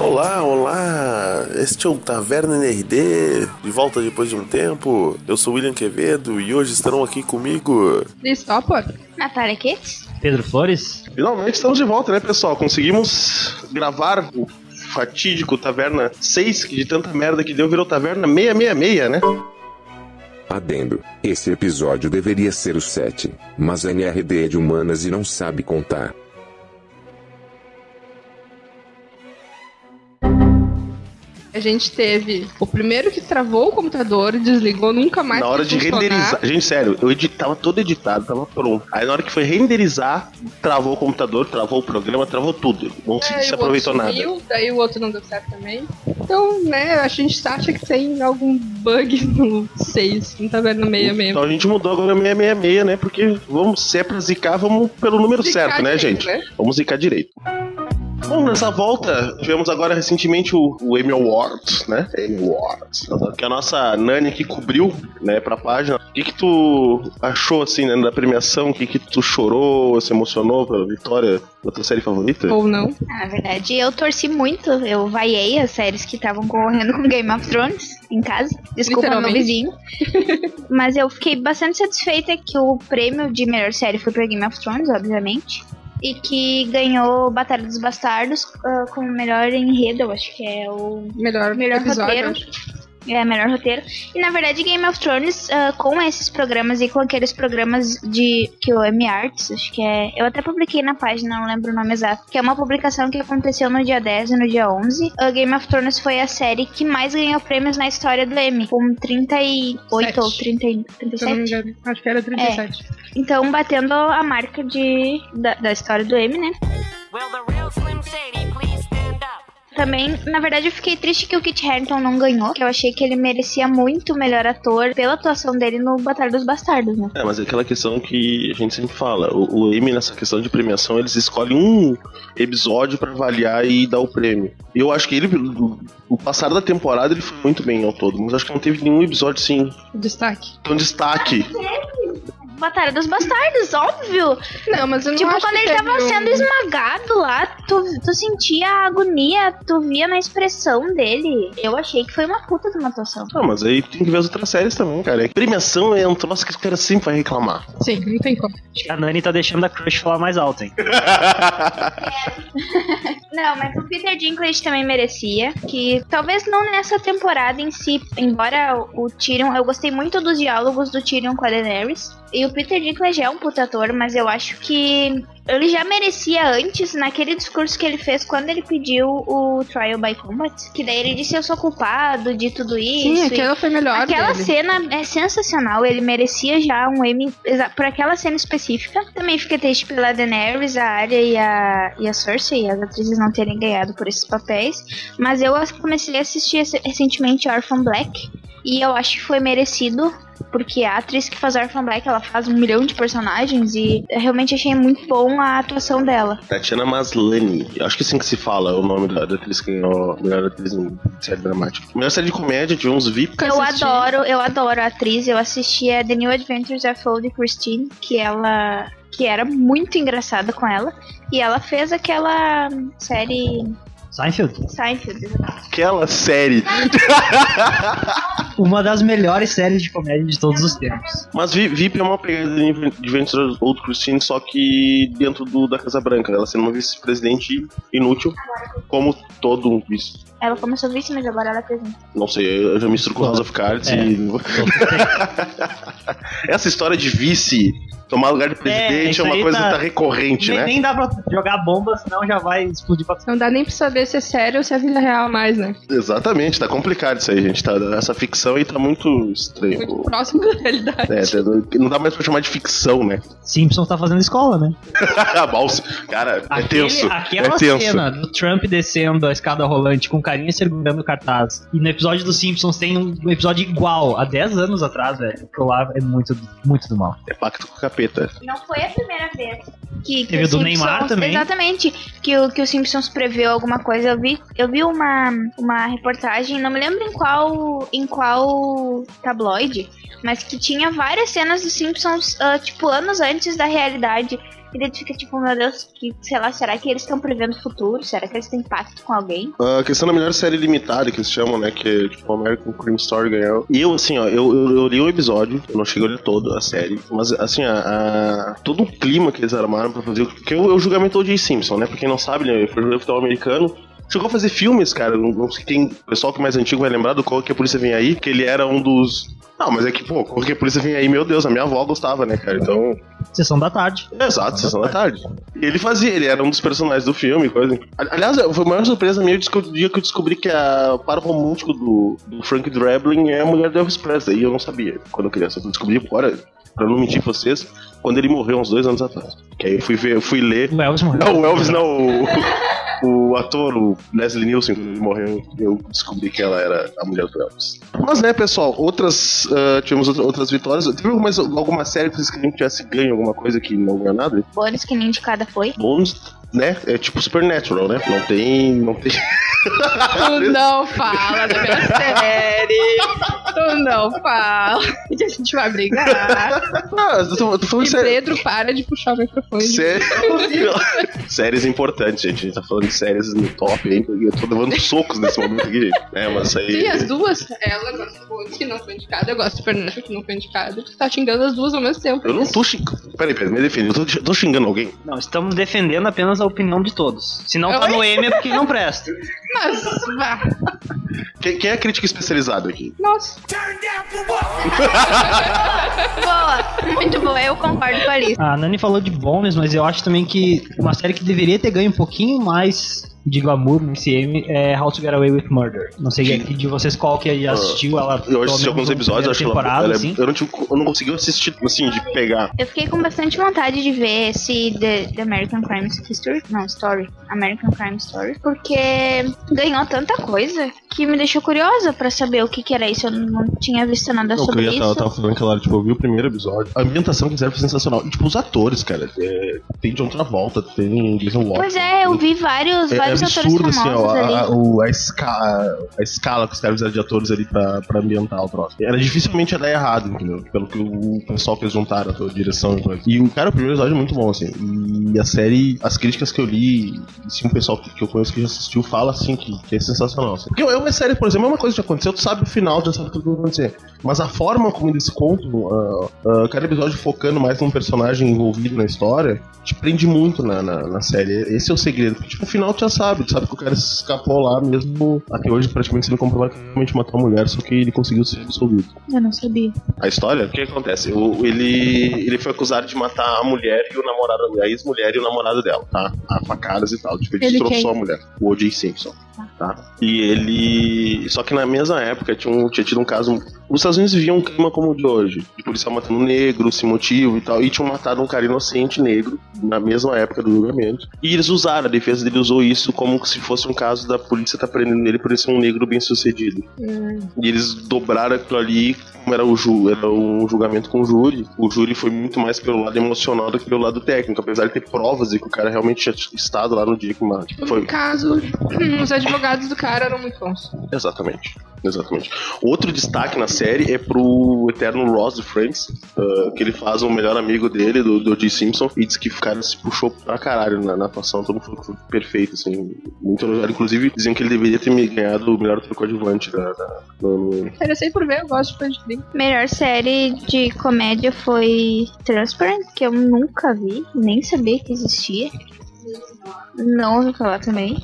Olá, olá! Este é o Taverna NRD, de volta depois de um tempo. Eu sou William Quevedo e hoje estarão aqui comigo. Stopper? Natália Kitts? Pedro Flores? Finalmente estamos de volta, né, pessoal? Conseguimos gravar o fatídico Taverna 6, que de tanta merda que deu virou Taverna 666, né? Adendo. Esse episódio deveria ser o 7, mas a NRD é de humanas e não sabe contar. A gente teve o primeiro que travou o computador, desligou, nunca mais na hora de funcionar. renderizar. Gente, sério, eu editava todo editado, tava pronto. Aí na hora que foi renderizar, travou o computador, travou o programa, travou tudo. Não se, Aí se aproveitou nada. sumiu, Daí o outro não deu certo também. Então, né, a gente acha que tem algum bug no 6, não tá vendo no 66. Então a gente mudou agora 666, né? Porque vamos, se é pra zicar, vamos pelo número Zicar certo, né, gente? né? Vamos zicar direito. Bom, nessa volta, tivemos agora recentemente o, o Emmy Awards, né? Emmy Awards. Que a nossa Nani aqui cobriu, né, pra página. O que que tu achou, assim, né, da premiação? O que que tu chorou, se emocionou pela vitória da tua série favorita? Ou não. Ah, Na verdade, eu torci muito. Eu vaiei as séries que estavam concorrendo com Game of Thrones em casa. Desculpa meu vizinho. Mas eu fiquei bastante satisfeita que o prêmio de melhor série foi pra Game of Thrones, obviamente. E que ganhou Batalha dos Bastardos ah, como melhor enredo, eu acho que é o Melhor, Melhor episódio. roteiro. É, melhor roteiro. E na verdade, Game of Thrones, ah, com esses programas e com aqueles programas de que o M Arts, acho que é. Eu até publiquei na página, não lembro o nome exato. Que é uma publicação que aconteceu no dia 10 e no dia 11. A Game of Thrones foi a série que mais ganhou prêmios na história do M, com 38 Sete. ou 30, e- Se eu não me 37. engano. Acho que era 37. Então, batendo a marca de, da, da história do M, né? Will Também, na verdade, eu fiquei triste que o Kit Harington não ganhou, que eu achei que ele merecia muito o melhor ator pela atuação dele no Batalha dos Bastardos, né? É, mas é aquela questão que a gente sempre fala. O, o Emmy, nessa questão de premiação, eles escolhem um episódio pra avaliar e dar o prêmio. E eu acho que ele, o, o passar da temporada, ele foi muito bem ao todo. Mas acho que não teve nenhum episódio, assim, Destaque. tão destaque. Batalha dos Bastardos, óbvio! Não, mas eu não tipo, acho quando que ele tava um- sendo esmagado lá, tu, tu sentia a agonia, tu via na expressão dele. Eu achei que foi uma puta de uma atuação. Ah, mas aí tem que ver as outras séries também, cara. Premiação é um troço que os caras sempre vai reclamar. Sim, não tem como. Acho que a Nani tá deixando a Crush falar mais alto, hein? Não, mas o Peter Dinklage também merecia. Que talvez não nessa temporada em si, embora o Tyrion. Eu gostei muito dos diálogos do Tyrion com a Daenerys. E o Peter Dinklage é um puta ator, mas eu acho que ele já merecia antes, naquele discurso que ele fez quando ele pediu o Trial by Combat. Que daí ele disse: Eu sou culpado de tudo isso. Sim, aquela foi melhor Aquela dele. cena é sensacional, ele merecia já um Emmy por aquela cena específica. Também fiquei triste pela Daenerys, a Arya e a, e a Cersei, as atrizes não terem ganhado por esses papéis. Mas eu comecei a assistir recentemente Orphan Black e eu acho que foi merecido. Porque a atriz que faz Orphan Black, ela faz um milhão de personagens e eu realmente achei muito bom a atuação dela. Tatiana Maslany. Eu acho que é assim que se fala o nome da, da atriz que ganhou a melhor atriz em série dramática. Melhor série de comédia, tivemos VIP. Nunca Eu assisti. adoro, eu adoro a atriz. Eu assisti a The New Adventures of Old Christine, que ela que era muito engraçada com ela, e ela fez aquela série Seinfeld. Seinfeld. Aquela série. Uma das melhores séries de comédia de todos os tempos. Mas Vi- VIP é uma pegada de Adventure Old Christine, só que dentro do, da Casa Branca. Ela sendo uma vice-presidente inútil, como todo um vice. Ela começou vice, mas agora ela é presidente. Não sei, eu já misturo com House of Cards É. e. Essa história de vice tomar lugar de presidente é, isso uma coisa tá- que tá recorrente, nem, né? nem dá pra jogar bomba, senão já vai explodir pra Não dá nem pra saber se é sério ou se é vida real mais, né? Exatamente, tá complicado isso aí, gente. Tá, essa ficção aí tá muito estranha. Muito próximo da realidade. É, tá- não dá mais pra chamar de ficção, né? Simpsons tá fazendo escola, né? Balsa. Cara, é tenso. Aquela é tenso. cena do Trump descendo a escada rolante com carinha segurando o cartaz. E no episódio dos Simpsons tem um, episódio igual, há 10 anos atrás, velho. Aquilo lá é muito, muito do mal. É pacto com o capeta. Não foi a primeira vez que, que Teve os do Neymar Simpsons- também? Exatamente. Que o, que o Simpsons preveu alguma coisa. Eu vi, eu vi uma, uma reportagem, não me lembro em qual, em qual tabloide, mas que tinha várias cenas dos Simpsons, ah, tipo, anos antes da realidade. E daí tu fica tipo, meu Deus, que, sei lá, será que eles estão prevendo o futuro? Será que eles têm pacto com alguém? A questão da melhor série limitada, que eles chamam, né? Que é tipo American Crime Story ganhou. E eu, assim, ó, eu, eu, eu li o episódio, eu não cheguei a ler todo a série, mas, assim, a, a- todo o clima que eles armaram pra fazer. Porque é o julgamento O.J. Simpson, né? Pra quem não sabe, né? Ele foi jogador de futebol americano. Chegou a fazer filmes, cara. Não, não sei quem. O pessoal que é mais antigo vai lembrar do Qual que a Polícia Vem Aí, que ele era um dos. Não, mas é que, pô, Qual que a Polícia Vem Aí, meu Deus, a minha avó gostava, né, cara? Então. Sessão da tarde. Exato, sessão da tarde. E ele fazia, ele era um dos personagens do filme, coisa. Ali- Aliás, foi a maior surpresa minha o dia que eu descobri que a par romântico do, do Frank Drebin é a mulher do Elvis Presley. E eu não sabia quando criança. Eu descobri agora, pra não mentir pra vocês, quando ele morreu uns dois anos atrás. Que aí eu fui ver, eu fui ler. O Elvis morreu. Não, o Elvis não, o, ator, o Leslie Nielsen, quando ele morreu, eu descobri que ela era a mulher do Elvis. Mas né, pessoal, outras. ah, tivemos outra- outras vitórias. Teve alguma série que vocês queriam que tivesse ganho alguma coisa que não ganhou nada? Bônus que nem indicada foi. Bônus, né? É tipo Supernatural, né? Não tem. Não tem. Tu não fala da minha série. Tu não fala. Que a gente vai brigar. Ah, eu tô, eu tô falando E sério. Pedro, para de puxar o microfone. Sério? séries importantes, gente. A gente tá falando de séries no top, hein? Eu tô levando socos nesse momento aqui, gente. É, mas aí. Sim, as duas. Ela gosta que não foi indicada. Eu gosto do Supernatural, que não foi indicada. Tu tá xingando as duas ao mesmo tempo. Eu não tô xingando. Peraí, peraí, me defende. Eu tô, tô xingando alguém. Não, estamos defendendo apenas a opinião de todos. Se não tá Oi? no M é porque não presta. Mas, vá. Quem, quem é a crítica especializada aqui? Nossa. Boa, muito boa, eu concordo com a Alice. A Nani falou de bônus, mas eu acho também que uma série que deveria ter ganho um pouquinho mais de glamour no CM é How to Get Away with Murder. Não sei aqui de vocês qual que já assistiu ela. Eu assisti alguns episódios, acho que ela, temporada, ela é- assim. eu, não tive, eu não consegui assistir, assim, de pegar. Eu fiquei com bastante vontade de ver esse The, The American Crime History. Não, Story. American Crime Story. Porque ganhou tanta coisa que me deixou curiosa pra saber o que, que era isso. Eu não tinha visto nada Não, eu sobre ia isso. tava, tava falando que ela, tipo, eu vi o primeiro episódio. A ambientação que fizeram foi sensacional. E, tipo, os atores, cara. é, tem John Travolta, tem Jason Watson. Pois é, eu vi vários, É, é vários atores absurdo, assim, famosos ó, a, o- a escala, a escala que os caras fizeram de atores ali pra, pra ambientar o troço. Era dificilmente ia dar errado, entendeu? Pelo que o pessoal que eles juntaram, a direção e coisa. E o cara, o primeiro episódio é muito bom, assim. E a série, as críticas que eu li, assim, um pessoal que, que eu conheço que já assistiu fala, assim, que, que é sensacional. Assim. Porque é uma série, por exemplo, é uma coisa que aconteceu, tu sabe o final, já sabe tudo que vai acontecer. Mas a forma como eles contam, ah, ah, cada episódio focando mais num personagem envolvido na história, te prende muito na, na, na série. Esse é o segredo. Porque, tipo, no final tu já sabe, tu sabe que o cara se escapou lá mesmo, até hoje praticamente sendo comprovado que realmente matou a mulher, só que ele conseguiu ser absolvido. Eu não sabia. A história, o que acontece? O, ele, ele foi acusado de matar a mulher e o namorado, a ex-mulher e o namorado dela, tá? A facadas e tal. Ele Ele destroçou quem? a mulher. O O.J. Simpson. Tá? E ele. Só que na mesma época tinha, um- tinha tido um caso. Os Estados Unidos viviam um clima como o de hoje. De policial matando negro, sem motivo e tal. E tinham matado um cara inocente negro na mesma época do julgamento. E eles usaram, a defesa dele usou isso como se fosse um caso da polícia tá prendendo ele por ele ser um negro bem sucedido. E eles dobraram aquilo ali, como era, o ju, era um julgamento com o júri. O júri foi muito mais pelo lado emocional do que pelo lado técnico, apesar de ter provas de que o cara realmente tinha estado lá no dia que matou. Foi. caso, os advogados do cara eram muito bons. Exatamente. Exatamente. Outro destaque na série é pro eterno Ross de Friends, ah, que ele faz o melhor amigo dele, do, do G. Simpson, e diz que o cara se puxou pra caralho na, na atuação, todo mundo foi perfeito, assim, muito elogiado. Inclusive, diziam que ele deveria ter me ganhado o melhor ator coadjuvante da, da, no- Interessei por ver, eu gosto de Friends. Melhor série de comédia foi Transparent, que eu nunca vi, nem sabia que existia. Não ouvi falar também.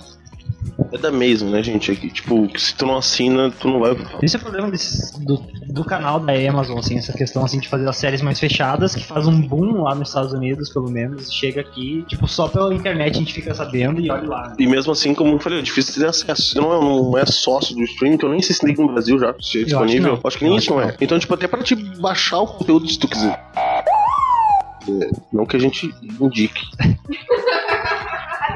É da mesma, né, gente? É que, tipo, que se tu não assina, tu não vai. Esse é o problema desse- do, do canal da Amazon, assim, essa questão assim, de fazer as séries mais fechadas, que faz um boom lá nos Estados Unidos, pelo menos, chega aqui, tipo, só pela internet a gente fica sabendo e olha lá. E mesmo assim, como eu falei, é difícil ter acesso. Se não é, não é sócio do streaming, então eu nem sei se tem no Brasil já, se é que disponível. não. Acho que nem isso acho não que é. Então, tipo, até pra te baixar o conteúdo se tu quiser. É, Não que a gente indique.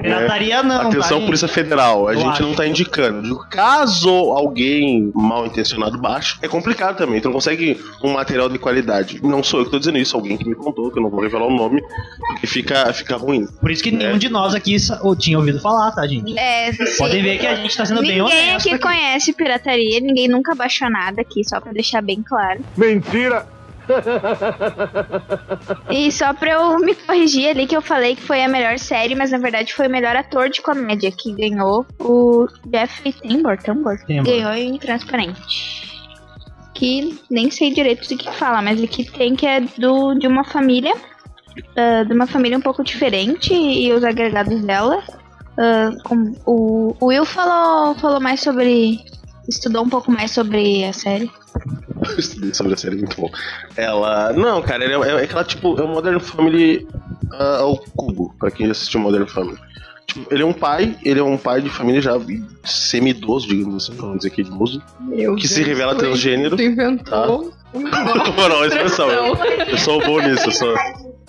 Pirataria não, Atenção, tá, Polícia Federal, a Eu gente acho. não tá indicando. Digo, Caso alguém mal intencionado baixe, é complicado também. Tu não consegue um material de qualidade. Não sou eu que tô dizendo isso, alguém que me contou, que eu não vou revelar o nome, porque fica, fica ruim. Por isso que nenhum de nós aqui tinha ouvido falar, tá, gente? É, sim. Podem ver que a gente tá sendo bem Ninguém honesto. aqui conhece pirataria, ninguém nunca baixou nada aqui, só pra deixar bem claro. Mentira! E só pra eu me corrigir ali que eu falei que foi a melhor série, mas na verdade foi o melhor ator de comédia que ganhou o Jeffrey Tambor, Tambor, Tambor. ganhou em Transparente. Que nem sei direito do que fala, mas aqui tem que é do, de uma família, ah, de uma família um pouco diferente e os agregados dela. Ah, com- o, o Will falou, falou mais sobre. Estudou um pouco mais sobre a série. Eu estudei sobre a série, muito bom. Ela. Não, cara, ela é, é aquela tipo. É o Modern Family ah, ao cubo, pra quem já assistiu Modern Family. Tipo, ele é um pai, ele é um pai de família já semi-idoso, digamos assim, vamos dizer que idoso. Meu Que se Deus, revela tu- transgênero, Tu inventou. Não, não, expressão. Eu sou bom nisso, eu sou.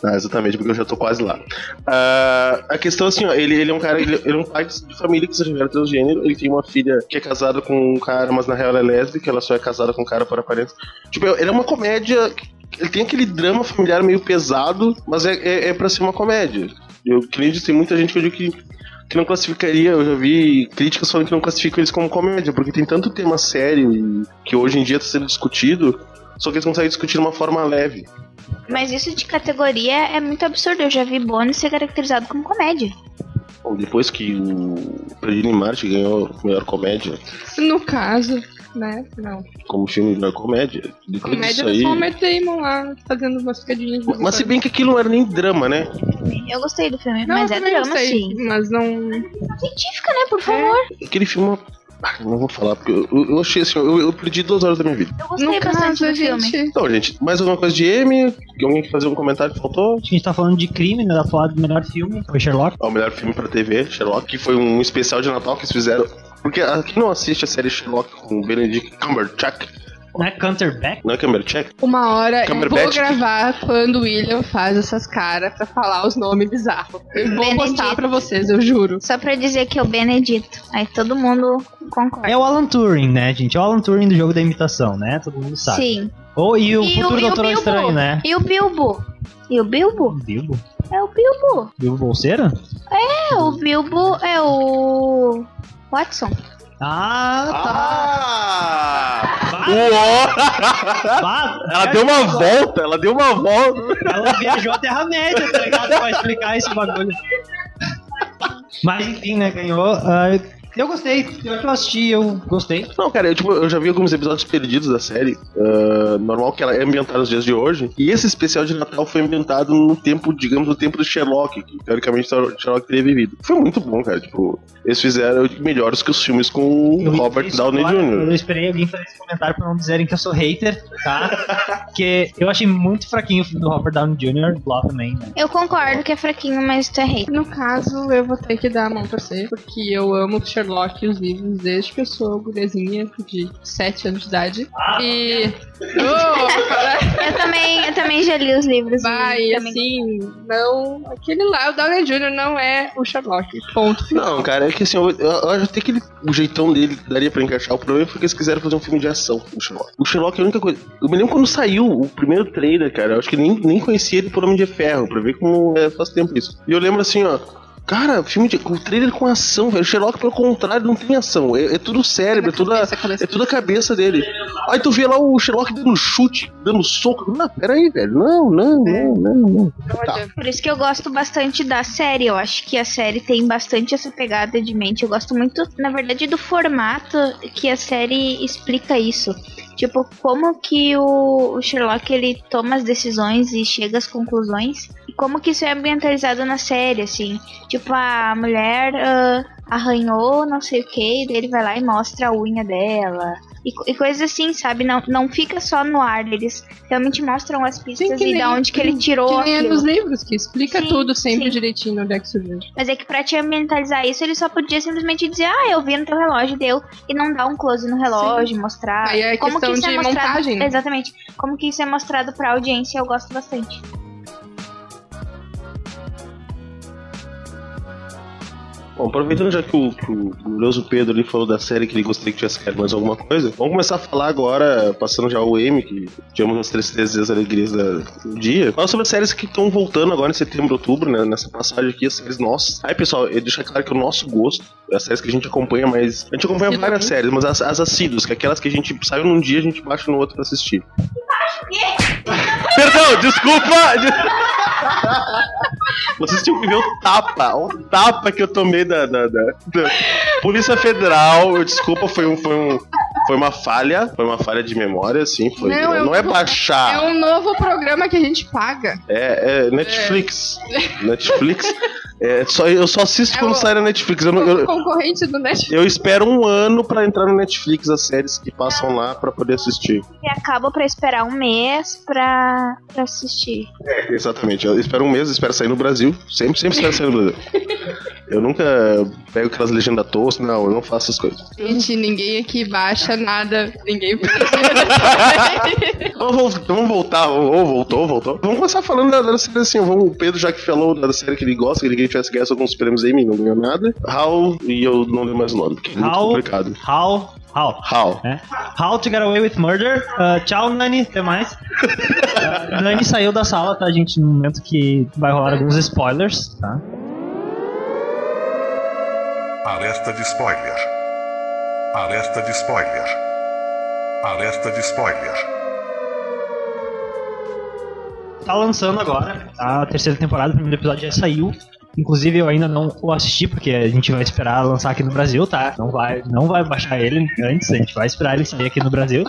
Ah, exatamente, porque eu já tô quase lá. Ah, a questão assim, ó, ele, ele é um cara, ele, ele é um pai de família que se revela transgênero, ele tem uma filha que é casada com um cara, mas na real ela é lésbica, ela só é casada com um cara por aparência. Tipo, ele é uma comédia. Ele tem aquele drama familiar meio pesado, mas é, é, é pra ser uma comédia. Eu acredito, tem muita gente que eu digo que que não classificaria, eu já vi críticas falando que não classificam eles como comédia, porque tem tanto tema sério que hoje em dia está sendo discutido, só que eles conseguem discutir de uma forma leve. Mas isso de categoria é muito absurdo. Eu já vi bônus ser caracterizado como comédia. Bom, depois que o em Marte ganhou melhor comédia, No caso, né? Não. como filme de melhor comédia, depois Comédia disso era aí. só o Matt Damon lá fazendo umas piadinhas. de Mas se bem que aquilo não era nem drama, né? Eu gostei do filme, Não, mas é drama gostei, sim. Mas não. Científica, né? Por favor. Aquele filme. Ah, Não vou falar, porque eu, eu achei assim, eu, eu perdi duas horas da minha vida. Eu gostei No bastante caso, do filme. Então, gente, mais alguma coisa de M? Alguém quer fazer um comentário que faltou? A gente tá falando de crime, né? Tá falando do melhor filme, foi Sherlock. Ó, o melhor filme pra TV, Sherlock, que foi um especial de Natal que eles fizeram. Porque quem não assiste a série Sherlock com o Benedict Cumberbatch, Não é Cumberbatch? não é Cumberbatch? Uma hora eu vou gravar quando o William faz essas caras pra falar os nomes bizarros. Eu vou Benedito. postar pra vocês, eu juro. Só pra dizer que é o Benedito. Aí todo mundo concorda. É o Alan Turing, né, gente? É o Alan Turing do jogo da imitação, né? Todo mundo sabe. Sim. Ou, e o E futuro Doutor Bilbo? Estranho, né? E o Bilbo? E o Bilbo? Bilbo? É o Bilbo. Bilbo Bolseira? É, o Bilbo é o. Watson. Ah, Ah! Uó! Ela deu uma volta, ela deu uma volta. Ela viajou a Terra-média, tá ligado? Pra explicar esse bagulho. Mas enfim, né? Ganhou. Ah, eu gostei. Eu que eu assisti, eu gostei. Não, cara, eu, tipo, eu já vi alguns episódios perdidos da série. ah, normal que ela é ambientada nos dias de hoje. E esse especial de Natal foi ambientado no tempo, digamos, no tempo do Sherlock, que teoricamente o Sherlock teria vivido. Foi muito bom, cara. Tipo, eles fizeram melhores que os filmes com o Eu Robert Downey agora, Jr. Eu esperei alguém fazer esse comentário pra não dizerem que eu sou hater, tá? Porque eu achei muito fraquinho o filme do Robert Downey Jr. lá também, né? Eu concordo que é fraquinho, mas tu é rei. No caso, eu vou ter que dar a mão pra você, porque eu amo Sherlock e os livros desde que eu sou guriazinha de 7 anos de idade. e. Oh, Eu também, eu também já li os livros. vai, assim, não. Aquele lá, o Downey Jr. não é o Sherlock. Ponto. Não, cara, é que assim, eu, eu, eu acho até que ele, o jeitão dele daria pra encaixar. O problema foi que eles quiseram fazer um filme de ação o Sherlock. O Sherlock é a única coisa. Eu me lembro quando saiu o primeiro trailer, cara. Eu acho que nem, nem conhecia ele por Homem de Ferro, pra ver como é, faz tempo isso. E eu lembro assim, ó. Cara, filme de. O trailer com ação, velho. O Sherlock, pelo contrário, não tem ação. É, é tudo cérebro, é tudo, a, é tudo a cabeça dele. Aí tu vê lá o Sherlock dando chute, dando soco. Não, pera aí, velho. Não, não, não, não, não. Tá. Por isso que eu gosto bastante da série. Eu acho que a série tem bastante essa pegada de mente. Eu gosto muito, na verdade, do formato que a série explica isso. Tipo, como que o, Sherlock ele toma as decisões e chega às conclusões. E como que isso é ambientalizado na série, assim. Tipo, a mulher ah, arranhou não sei o que, daí ele vai lá e mostra a unha dela. E, e coisas assim, sabe? Não, não fica só no ar. Eles realmente mostram as pistas que e nem- da onde que ele tirou Que nem é nos livros, que explica Sim, tudo sempre sim. direitinho onde é que surgiu. Mas é que pra te ambientalizar isso, ele só podia simplesmente dizer, ah, eu vi no teu relógio, deu, e não dar um close no relógio, mostrar. Aí é como que questão isso é de mostrado. montagem? Exatamente. Como que isso é mostrado pra audiência, eu gosto bastante. Bom, aproveitando já que o, que o glorioso Pedro ali falou da série que ele gostaria que tivesse mais alguma coisa, vamos começar a falar agora, passando já o M, que tivemos as tristezas e as alegrias da- do dia. Fala sobre as séries que estão voltando agora em setembro, outubro, né? Nessa passagem aqui, as séries nossas. Aí, pessoal, eu deixo claro que o nosso gosto, as séries que a gente acompanha, mas. A gente acompanha várias séries, mas as, as assíduas, que é aquelas que a gente saiu num dia, a gente baixa no outro pra assistir. Perdão, desculpa! Vocês tinham que ver o tapa, o tapa que eu tomei da, da- da- da Polícia Federal. Desculpa, foi, um, foi, um, foi uma falha, foi uma falha de memória, assim. Foi, Não, não, eu- é baixar, É um novo programa que a gente paga. é, é Netflix. Netflix. É, só, eu só assisto É quando o- sai na Netflix. Eu, não- eu, concorrente do Netflix. eu espero um ano pra entrar no Netflix as séries que passam lá pra poder assistir. E acaba pra esperar um mês pra, pra assistir. É, exatamente. Eu espero um mês, espero sair no Brasil. Sempre, sempre espero sair no Brasil. Eu nunca pego aquelas legendas toscas, não, eu não faço essas coisas. Gente, ninguém aqui baixa nada. Ninguém Vamos, vol- vamos voltar, ou voltou, voltou. Vamos começar falando da, da série assim. Vamos, o Pedro já que falou da série que ele gosta, que ele tivesse ganhado alguns prêmios aí, não ganhou nada. How, e eu não lembro mais o nome, porque é muito How, complicado. how, how. How. É. How to Get Away with Murder. Ah, tchau, Nani, até mais. Ah, Nani saiu da sala, tá, gente? No momento que vai rolar alguns spoilers, tá? Alerta de spoiler. Alerta de spoiler. Alerta de spoiler. Tá lançando agora a terceira temporada, o primeiro episódio já saiu. Inclusive eu ainda não o assisti, porque a gente vai esperar lançar aqui no Brasil, tá? Não vai, não vai baixar ele antes, a gente vai esperar ele sair aqui no Brasil.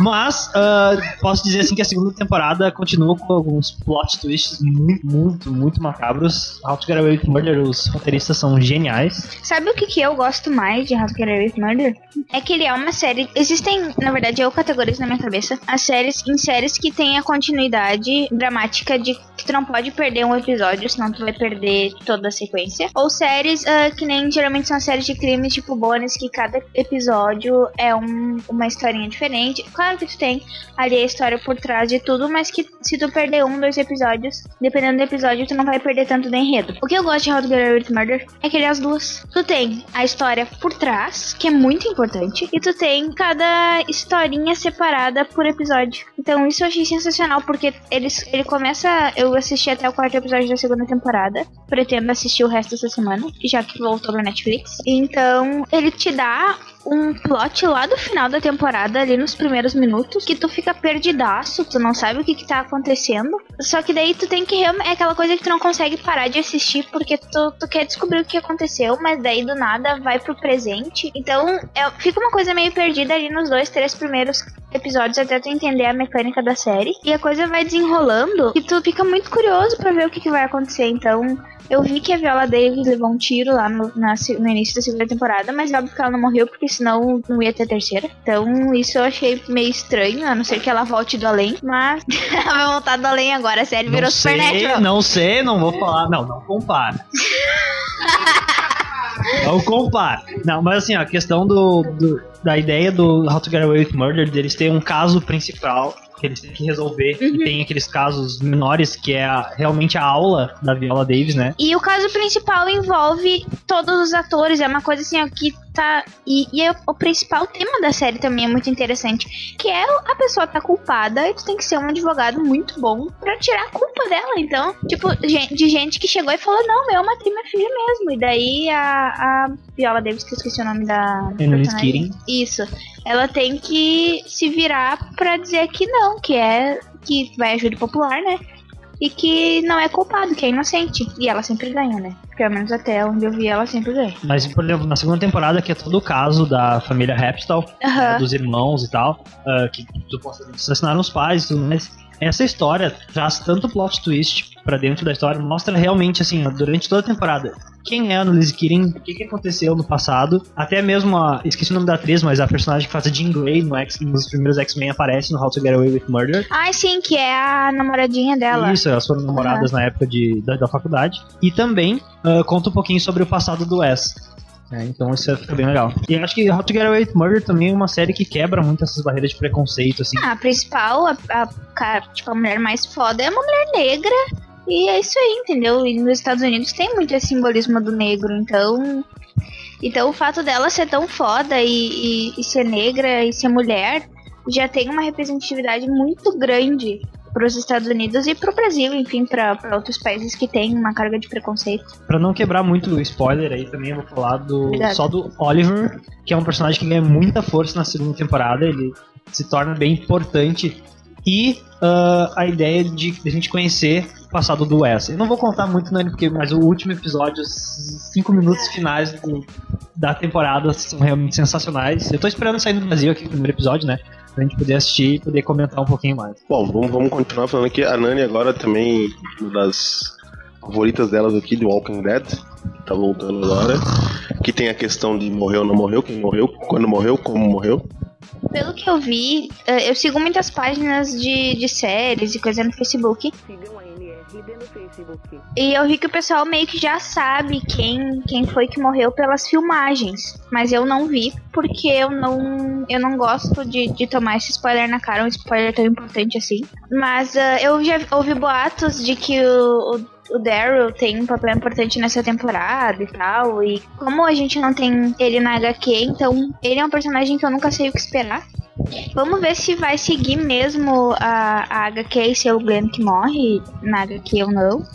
Mas ah, posso dizer assim que a segunda temporada continua com alguns plot twists muito, muito, muito macabros. How to Get Away with Murder, os roteiristas são geniais. Sabe o que, que eu gosto mais de How to Get Away with Murder? É que ele é uma série. Existem, na verdade, eu categorizo na minha cabeça as séries em séries que tem a continuidade dramática de que tu não pode perder um episódio, senão tu vai perder toda a sequência. Ou séries ah, que nem geralmente são séries de crimes tipo Bones, que cada episódio é um- uma historinha diferente. Claro que tu tem ali a história por trás de tudo, mas que se tu perder um, dois episódios, dependendo do episódio, tu não vai perder tanto do enredo. O que eu gosto de How to Get Away with Murder é que ele é as duas. Tu tem a história por trás, que é muito importante, e tu tem cada historinha separada por episódio. Então isso eu achei sensacional, porque eles, ele começa. Eu assisti até o quarto episódio da segunda temporada. Pretendo assistir o resto dessa semana, já que voltou pra Netflix. Então, ele te dá um plot lá do final da temporada, ali nos primeiros minutos, que tu fica perdidaço, tu não sabe o que que tá acontecendo. Só que daí tu tem que realmente. É aquela coisa que tu não consegue parar de assistir porque tu, tu quer descobrir o que aconteceu, mas daí do nada vai pro presente. Então é, fica uma coisa meio perdida ali nos dois, três primeiros episódios até tu entender a mecânica da série. E a coisa vai desenrolando e tu fica muito curioso pra ver o que, que vai acontecer. Então. Eu vi que a Viola Davis levou um tiro lá no, na no início da segunda temporada, mas é óbvio que ela não morreu, porque senão não ia ter terceira. Então, isso eu achei meio estranho, a não ser que ela volte do além. Mas ela vai voltar do além agora, a série virou não sei, Supernatural. não sei, não vou falar. Não, não compara. não compara. Não, mas assim, ó, a questão do, do- da ideia do How to Get Away with Murder, deles ter um caso principal que eles têm que resolver, Uhum. e tem aqueles casos menores que é a- realmente a aula da Viola Davis, né? E o caso principal envolve todos os atores, é uma coisa assim, ó, que tá. E, e é o principal tema da série também é muito interessante. Que é a pessoa tá culpada e tu tem que ser um advogado muito bom pra tirar a culpa dela. Então, tipo, de gente que chegou e falou: Não, eu matei minha filha mesmo. E daí a, a Viola Davis, que eu esqueci o nome da. Isso. Ela tem que se virar pra dizer que não, que é. que vai ajuda popular, né? E que não é culpado, que é inocente. E ela sempre ganha, né? Pelo menos até onde eu vi, ela sempre ganha. Mas, por exemplo, na segunda temporada, que é todo o caso da família Hepstall, né, Aham. dos irmãos e tal, ah, que supostamente assassinaram os pais e tudo mais. Essa história traz tanto plot twist pra dentro da história, mostra realmente, assim, durante toda a temporada, quem é a Annalise Keating, o que, que aconteceu no passado, até mesmo a. Esqueci o nome da atriz, mas a personagem que faz a Jean Grey no X, nos primeiros X-Men aparece no How to Get Away with Murder. Ai, sim, que é a namoradinha dela. Isso, elas foram namoradas na época de, da, da faculdade. E também ah, conta um pouquinho sobre o passado do Wes. né, então isso fica bem legal. E acho que How to Get Away with Murder também é uma série que quebra muito essas barreiras de preconceito, assim. Ah, a principal, a, a, cara, tipo, a mulher mais foda é uma mulher negra E é isso aí, entendeu? E nos Estados Unidos tem muito esse simbolismo do negro, então. Então o fato dela ser tão foda e, e, e ser negra e ser mulher já tem uma representatividade muito grande para os Estados Unidos e para o Brasil, enfim, para outros países que têm uma carga de preconceito. Pra não quebrar muito o spoiler aí, também eu vou falar do, só do Oliver, que é um personagem que ganha muita força na segunda temporada. Ele se torna bem importante. E ah, a ideia de, de a gente conhecer passado do Wes. Eu não vou contar muito nele, porque mas o último episódio, os cinco minutos finais do- da temporada são realmente sensacionais. Eu tô esperando sair no Brasil aqui o primeiro episódio, né? Pra gente poder assistir e poder comentar um pouquinho mais. Bom, vamos, vamos continuar falando aqui. A Nani agora também, uma das favoritas delas aqui, de Walking Dead. Tá voltando agora. Que tem a questão de morreu ou não morreu, quem morreu, quando morreu, como morreu. Pelo que eu vi, eh, eu sigo muitas páginas de, de séries e coisa no Facebook. E eu vi que o pessoal meio que já sabe quem, quem foi que morreu pelas filmagens. Mas eu não vi porque eu não, eu não gosto de, de tomar esse spoiler na cara, um spoiler tão importante assim. Mas ah, eu já ouvi boatos de que o, o o Daryl tem um papel importante nessa temporada e tal. E como a gente não tem ele na HQ, então ele é um personagem que eu nunca sei o que esperar. Vamos ver se vai seguir mesmo a, a HQ e ser o Glenn que morre na HQ ou não.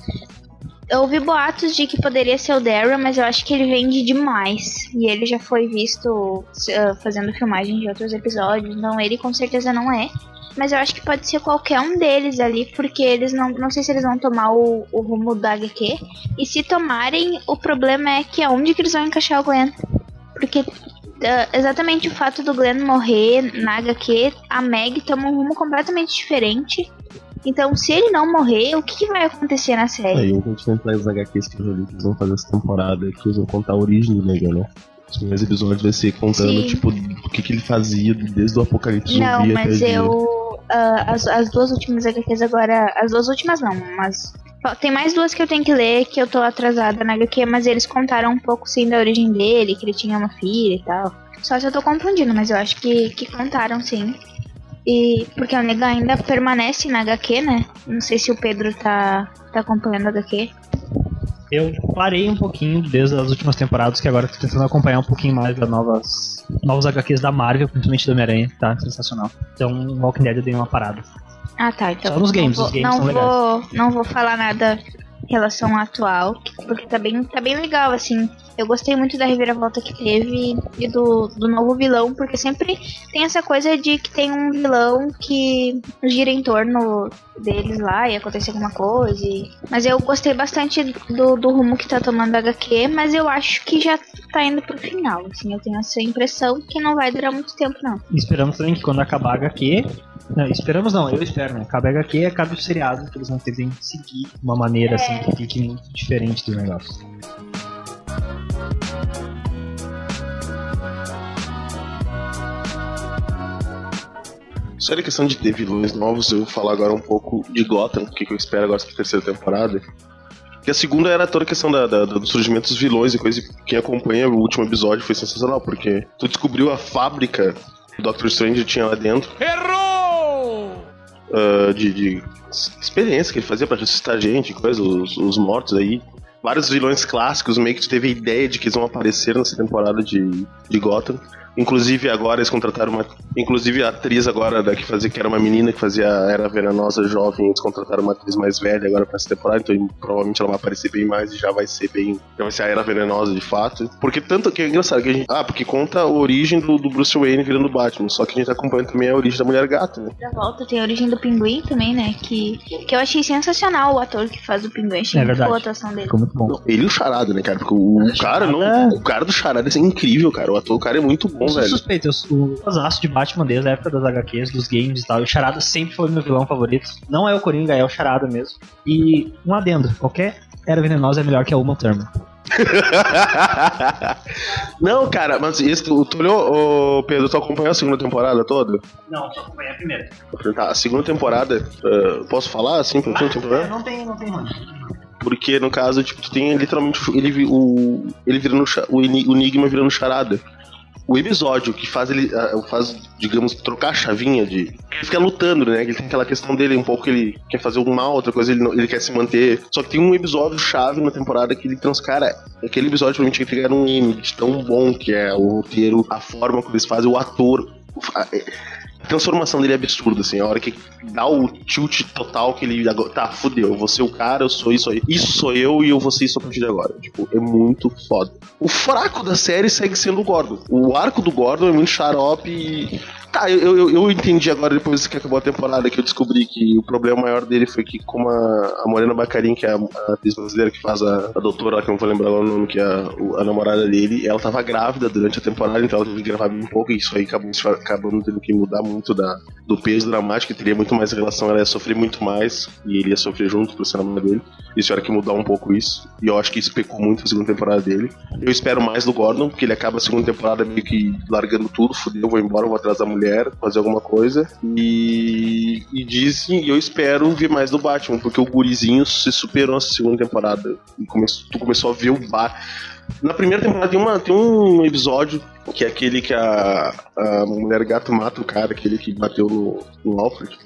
Eu ouvi boatos de que poderia ser o Daryl, mas eu acho que ele vende demais. E ele já foi visto ah, fazendo filmagem de outros episódios, então ele com certeza não é. Mas eu acho que pode ser qualquer um deles ali, porque eles não. Não sei se eles vão tomar o, o rumo da HQ. E se tomarem, o problema é que aonde que eles vão encaixar o Glenn. Porque ah, exatamente o fato do Glenn morrer na HQ, a Meg toma um rumo completamente diferente. Então, se ele não morrer, o que, que vai acontecer na série? Aí, gente tem as HQs que eu já li que eles vão fazer essa temporada, que eles vão contar a origem do Negan, né? Os primeiros episódios vai ser contando, Sim. tipo, o que, que ele fazia desde o apocalipse Não, mas até eu. Ah, as, as duas últimas HQs agora. As duas últimas não, mas. Tem mais duas que eu tenho que ler, que eu tô atrasada na HQ, mas eles contaram um pouco sim da origem dele, que ele tinha uma filha e tal. Só se eu tô confundindo, mas eu acho que, que contaram sim. E porque o Negan ainda permanece na HQ, né? Não sei se o Pedro tá, tá acompanhando a HQ. Eu parei um pouquinho desde as últimas temporadas, que agora tô tentando acompanhar um pouquinho mais das novas, novos HQs da Marvel, principalmente do Homem-Aranha, tá sensacional. Então, Walking Dead eu dei uma parada. Ah, tá. Então Só nos games, não os vou, games não são vou, não vou falar nada relação atual, porque tá bem, tá bem legal, assim. Eu gostei muito da reviravolta que teve e do, do novo vilão, porque sempre tem essa coisa de que tem um vilão que gira em torno deles lá e acontece alguma coisa. e- Mas eu gostei bastante do, do rumo que tá tomando a HQ, mas eu acho que já tá indo pro final, assim. Eu tenho essa impressão que não vai durar muito tempo, não. Esperamos também que quando acabar a HQ. Não, esperamos não, eu espero, né? Acabe a HQ e acabe o seriado, que eles vão ter que seguir de uma maneira assim que fique muito diferente do negócio. Sobre a questão de ter vilões novos, eu vou falar agora um pouco de Gotham, o que, eu espero agora pra terceira temporada. Que a segunda era toda a questão da, da- do surgimento dos vilões e coisa. e Quem acompanha o último episódio foi sensacional, porque tu descobriu a fábrica que o Doctor Strange tinha lá dentro. Errou! De, de experiência que ele fazia pra ressuscitar gente, coisa, os, os mortos aí. Vários vilões clássicos, meio que teve a ideia de que eles vão aparecer nessa temporada de, de Gotham. Inclusive agora eles contrataram uma. Inclusive a atriz agora da que fazia, que era uma menina que fazia a Era Venenosa jovem, eles contrataram uma atriz mais velha agora pra essa temporada, então provavelmente ela vai aparecer bem mais e já vai ser bem. Já vai ser a Era Venenosa de fato. Porque tanto que é engraçado que a gente. Ah, porque conta a origem do, do Bruce Wayne virando Batman. Só que a gente acompanha também a origem da mulher gato, né? Da volta tem a origem do pinguim também, né? Que, que eu achei sensacional o ator que faz o pinguim. Achei É muito boa a atuação dele. Ficou muito bom. Ele e o Charada, né, cara? Porque o cara não. Charada- O cara do Charada é incrível, cara. O ator, o cara é muito bom, Eu sou velho. suspeito, eu sou de Batman desde a época das HQs, dos games e tal. E o Charada sempre foi meu vilão favorito. Não é o Coringa, é o Charada mesmo. E um adendo, qualquer era venenosa é melhor que a Uma Thurman. não, cara, mas esse, tu, tu olhou, ô, Pedro, tu acompanhou a segunda temporada toda? Não, só acompanhei a primeira. Tá, a segunda temporada, ah, posso falar assim, pra não tem não tem, não tem, mano. Porque no caso, tipo, tu tem literalmente ele, o, ele virando o, o Enigma virando charada. O episódio que faz ele, ah, faz, digamos, trocar a chavinha de. Ele fica lutando, né? Ele tem aquela questão dele, um pouco que ele quer fazer um mal, outra coisa ele, não- ele quer se manter. Só que tem um episódio chave na temporada que ele trans. Cara, aquele episódio pra mim tinha que pegar um M de tão bom que é o roteiro, a forma como eles fazem, o ator. Transformação dele é absurda, assim. A hora que dá o tilt total que ele. Tá, fudeu. Eu vou ser o cara, eu sou isso aí. Isso sou eu e eu vou ser isso a partir de agora. Tipo, é muito foda. O fraco da série segue sendo o Gordon. O arco do Gordon é muito xarope e. Tá, eu, eu, eu entendi agora, depois que acabou a temporada, que eu descobri que o problema maior dele foi que, como a, a Morena Bacarin, que é a, a atriz brasileira que faz a, a doutora, que eu não vou lembrar o nome, que é a, a namorada dele, ela tava grávida durante a temporada, então ela teve que gravar bem pouco, e isso aí acabou, acabou tendo que mudar muito da, do peso dramático, que teria muito mais relação, ela ia sofrer muito mais, e ele ia sofrer junto por ser a namorada dele. Isso era que mudar um pouco isso, e eu acho que isso pecou muito na segunda temporada dele. Eu espero mais do Gordon, porque ele acaba a segunda temporada meio que largando tudo, fudeu, vou embora, vou atrás da mulher, fazer alguma coisa. E, e dizem, e eu espero ver mais do Batman, porque o gurizinho se superou nessa segunda temporada. E começou, tu começou a ver o Batman. Na primeira temporada tem, uma, tem um episódio que é aquele que a, a mulher gato mata o cara, aquele que bateu no, no Alfred.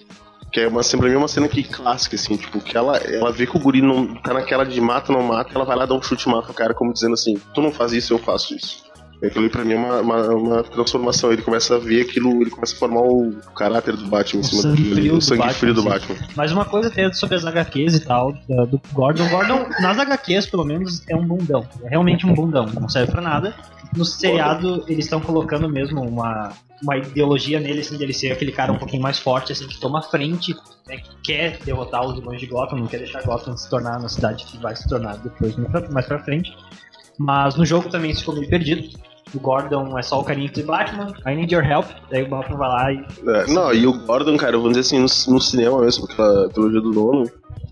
Que é uma, pra mim é uma cena que clássica, assim, tipo, que ela, ela vê que o guri não tá naquela de mata, não mata, ela vai lá dar um chute e mata o cara, como dizendo assim, tu não faz isso, eu faço isso. Aquilo ali pra mim é uma, uma, uma transformação, ele começa a ver aquilo, ele começa a formar o caráter do Batman em O cima sangue daquilo ali, o do sangue Batman, frio do sim. Batman. Mas uma coisa até sobre as HQs e tal, do Gordon. Gordon, nas HQs, pelo menos, é um bundão. É realmente um bundão, não serve pra nada. No seriado, eles estão colocando mesmo uma, uma ideologia nele, assim, dele ser aquele cara um pouquinho mais forte, assim, que toma frente, né, que quer derrotar os vilões de Gotham, não quer deixar Gotham se tornar na cidade que vai se tornar depois, mais pra- mais pra frente. Mas no jogo também isso ficou meio perdido. O Gordon é só o carinho de Batman, I need your help, daí o Batman vai lá e É, não, e o Gordon, cara, vamos dizer assim, no, no cinema mesmo, aquela trilogia do nono,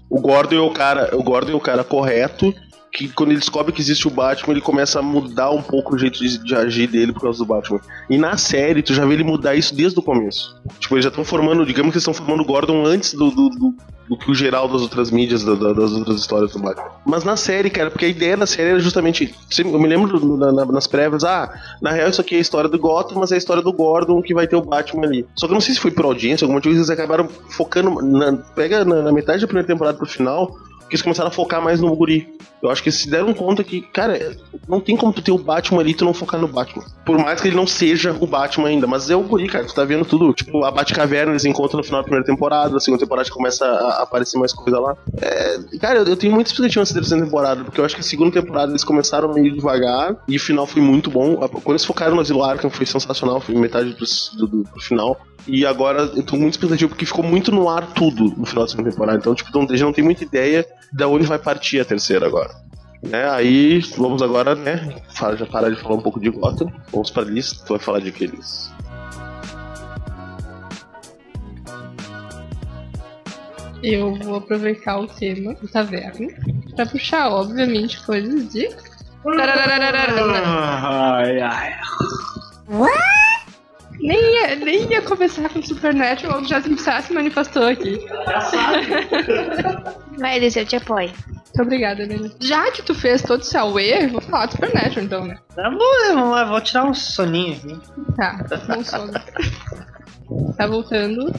o Gordon é o cara, o Gordon é o cara correto, que quando ele descobre que existe o Batman, ele começa a mudar um pouco o jeito de, de agir dele por causa do Batman. E na série, tu já vê ele mudar isso desde o começo. Tipo, eles já estão formando, digamos que eles estão formando o Gordon antes do, do, do, do que o geral das outras mídias, da- da- das outras histórias do Batman. Mas na série, cara, porque a ideia da série era justamente. Eu me lembro na- na- nas prévias, ah, na real isso aqui é a história do Gotham, mas é a história do Gordon que vai ter o Batman ali. Só que eu não sei se foi por audiência, alguma coisa, eles acabaram focando. Na, pega na, na metade da primeira temporada pro final, que eles começaram a focar mais no guri. Eu acho que eles se deram conta que, cara, não tem como tu ter o Batman ali e tu não focar no Batman. Por mais que ele não seja o Batman ainda, mas é o guri, cara. Tu tá vendo tudo. Tipo, a Batcaverna eles encontram no final da primeira temporada, na segunda temporada começa a, aparecer mais coisa lá. É, cara, eu, eu tenho muita expectativa nessa terceira temporada, porque eu acho que a segunda temporada eles começaram meio devagar e o final foi muito bom. Quando eles focaram no Asilo Arkham foi sensacional, foi metade do, do- do final. E agora eu tô muito expectativa porque ficou muito no ar tudo no final da segunda temporada. Então, tipo, não, já não tem muita ideia de onde vai partir a terceira agora. Né, aí vamos agora, né? Já parar de falar um pouco de Gotham. Vamos pra lista. Tu vai falar de que eles. Eu vou aproveitar o tema do taverna pra puxar, obviamente, coisas de. Ai, ai. Nem ia, nem ia começar com Supernatural, já já se manifestou aqui. Vai, Elis, eu te apoio. Muito obrigada, Helena. Já que tu fez todo esse away, vou falar do Supernatural então, né? Tá bom, vamos lá, vou tirar um soninho aqui. Tá, bom sono. Tá voltando.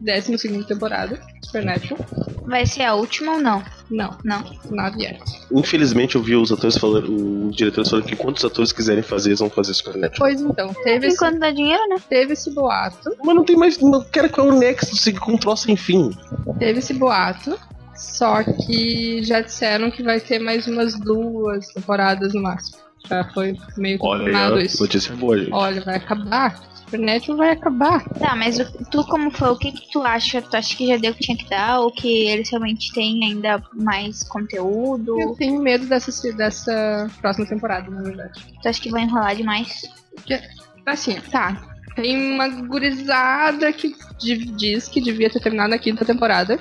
12 segunda temporada, Supernatural. Vai ser a última ou não? Não, Não. nada yet. Infelizmente eu vi os atores falando, os diretores falando que quantos atores quiserem fazer, eles vão fazer Supernatural. Pois então, teve esse, Enquanto dá dinheiro, né? teve esse boato. Mas não tem mais. Não quero que é o Nexo siga com um troço sem fim. Teve esse boato. Só que já disseram que vai ter mais umas duas temporadas no máximo. Já foi meio confirmado isso. notícia boa, gente. Olha, vai acabar. Supernatural vai acabar. Tá, mas tu como foi? O que que tu acha? Tu acha que já deu o que tinha que dar? Ou que eles realmente têm ainda mais conteúdo? Eu tenho medo dessa, dessa próxima temporada, na verdade. Tu acha que vai enrolar demais? Assim, tá. Tem uma gurizada que di- diz que devia ter terminado a quinta temporada.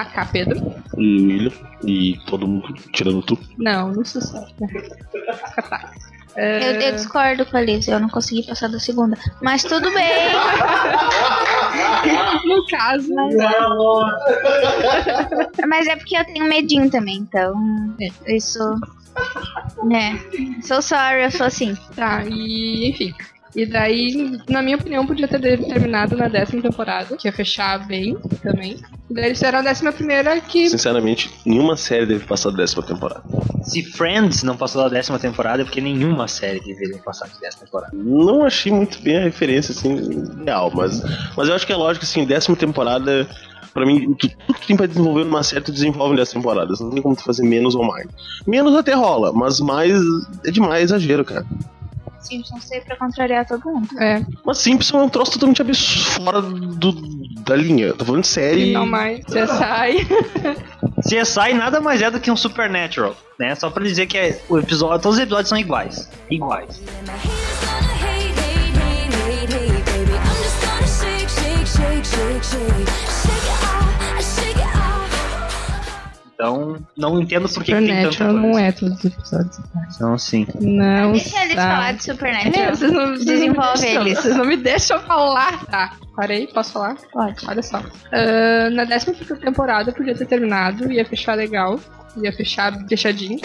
A K, Pedro. E o William. E todo mundo, tirando tu. Não, não se sabe. Tá. Eu, É, eu discordo com a Liz, eu não consegui passar da segunda. Mas tudo bem. No caso, Mas é porque eu tenho medinho também, então. Isso. É. Sou sorry, eu sou assim. Tá, e enfim. E daí, na minha opinião, podia ter terminado na décima temporada, que ia fechar bem também. E daí eles fizeram a décima primeira que. Sinceramente, nenhuma série deve passar da décima temporada. Se Friends não passou da décima temporada, é porque nenhuma série deveria passar de décima temporada. Não achei muito bem a referência, assim, real, mas, mas eu acho que é lógico, assim, décima temporada, pra mim, tu- tudo que tem pra desenvolver numa série, tu desenvolve nessa temporada. Não tem como tu fazer menos ou mais. Menos até rola, mas mais é demais exagero, cara. Simpsons veio pra contrariar todo mundo. É, Mas Simpson é um troço totalmente absurdo, fora do, da linha. Tô falando de série. não mais. Você sai. CSI nada mais é do que um Supernatural, né? Só pra dizer que é, o episódio, todos os episódios são iguais. Iguais. Então, não entendo por que, que tem tanta Supernatural não coisa. é todos os episódios. Então, sim. Não. Deixa eles tá. falar de Supernatural. É, vocês não, vocês não me Desenvolve deixam, eles. Vocês não me deixam falar. Tá, parei, posso falar? Pode. Olha só. Ah, na décima temporada podia ter terminado, ia fechar legal. Ia fechar fechadinho.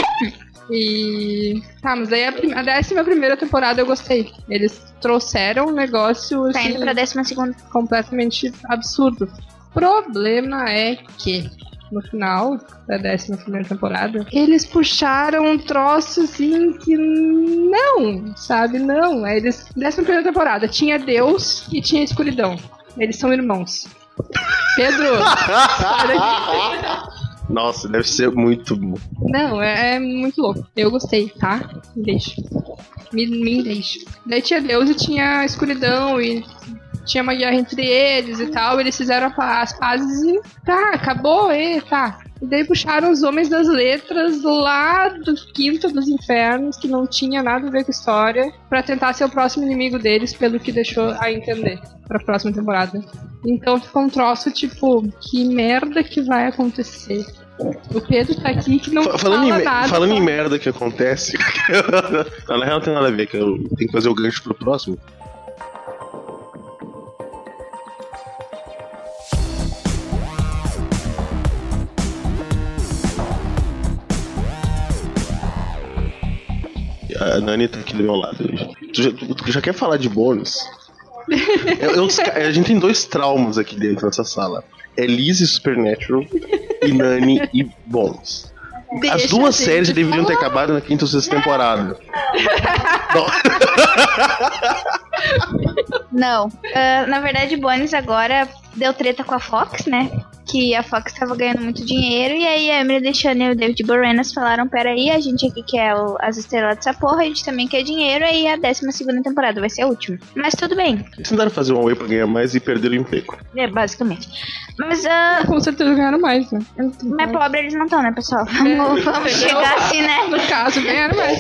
E. Tá, mas aí a, prim- a décima primeira temporada eu gostei. Eles trouxeram um negócio Tá assim, indo pra décima segunda. completamente absurdo. Problema é que no final da décima primeira temporada, eles puxaram um troço assim que não, sabe? Não. Aí Eles, décima primeira temporada, tinha Deus e tinha escuridão. Eles são irmãos. Pedro! Nossa, deve ser muito. Não, é, é muito louco. Eu gostei, tá? Me deixa. Me, me deixa. Daí tinha Deus e tinha escuridão e tinha uma guerra entre eles e tal. Eles fizeram as pazes e tá, acabou, e tá. E daí puxaram os homens das letras lá do quinto dos infernos, que não tinha nada a ver com história, pra tentar ser o próximo inimigo deles, pelo que deixou a entender pra próxima temporada. Então ficou um troço tipo, que merda que vai acontecer? O Pedro tá aqui que não Fa- Falando, fala em, nada. falando em só- merda que acontece. não, na real não tem nada a ver, que eu tenho que fazer o gancho pro próximo. A Nani tá aqui do meu lado. Tu já, tu já quer falar de bônus? Eu- eu- a gente tem dois traumas aqui dentro dessa sala. É Liz e Supernatural e Nani e. As Deixa duas a gente séries deveriam ter acabado na quinta ou sexta temporada. Não. Não. Ah, na verdade, Bones agora deu treta com a Fox, né? Que a Fox tava ganhando muito dinheiro. E aí a Emily Deschanel e o David Boreanaz falaram: Peraí, a gente aqui quer o- as estrelas dessa porra, a gente também quer dinheiro. Aí a 12 segunda temporada vai ser a última. Mas tudo bem, Eles tentaram fazer um away pra ganhar mais e perderam o emprego. é, basicamente. Mas ah, Com certeza ganharam mais, né? mais pobre eles não estão, né, pessoal? Vamos, vamos chegar assim, né? No caso, ganharam mais.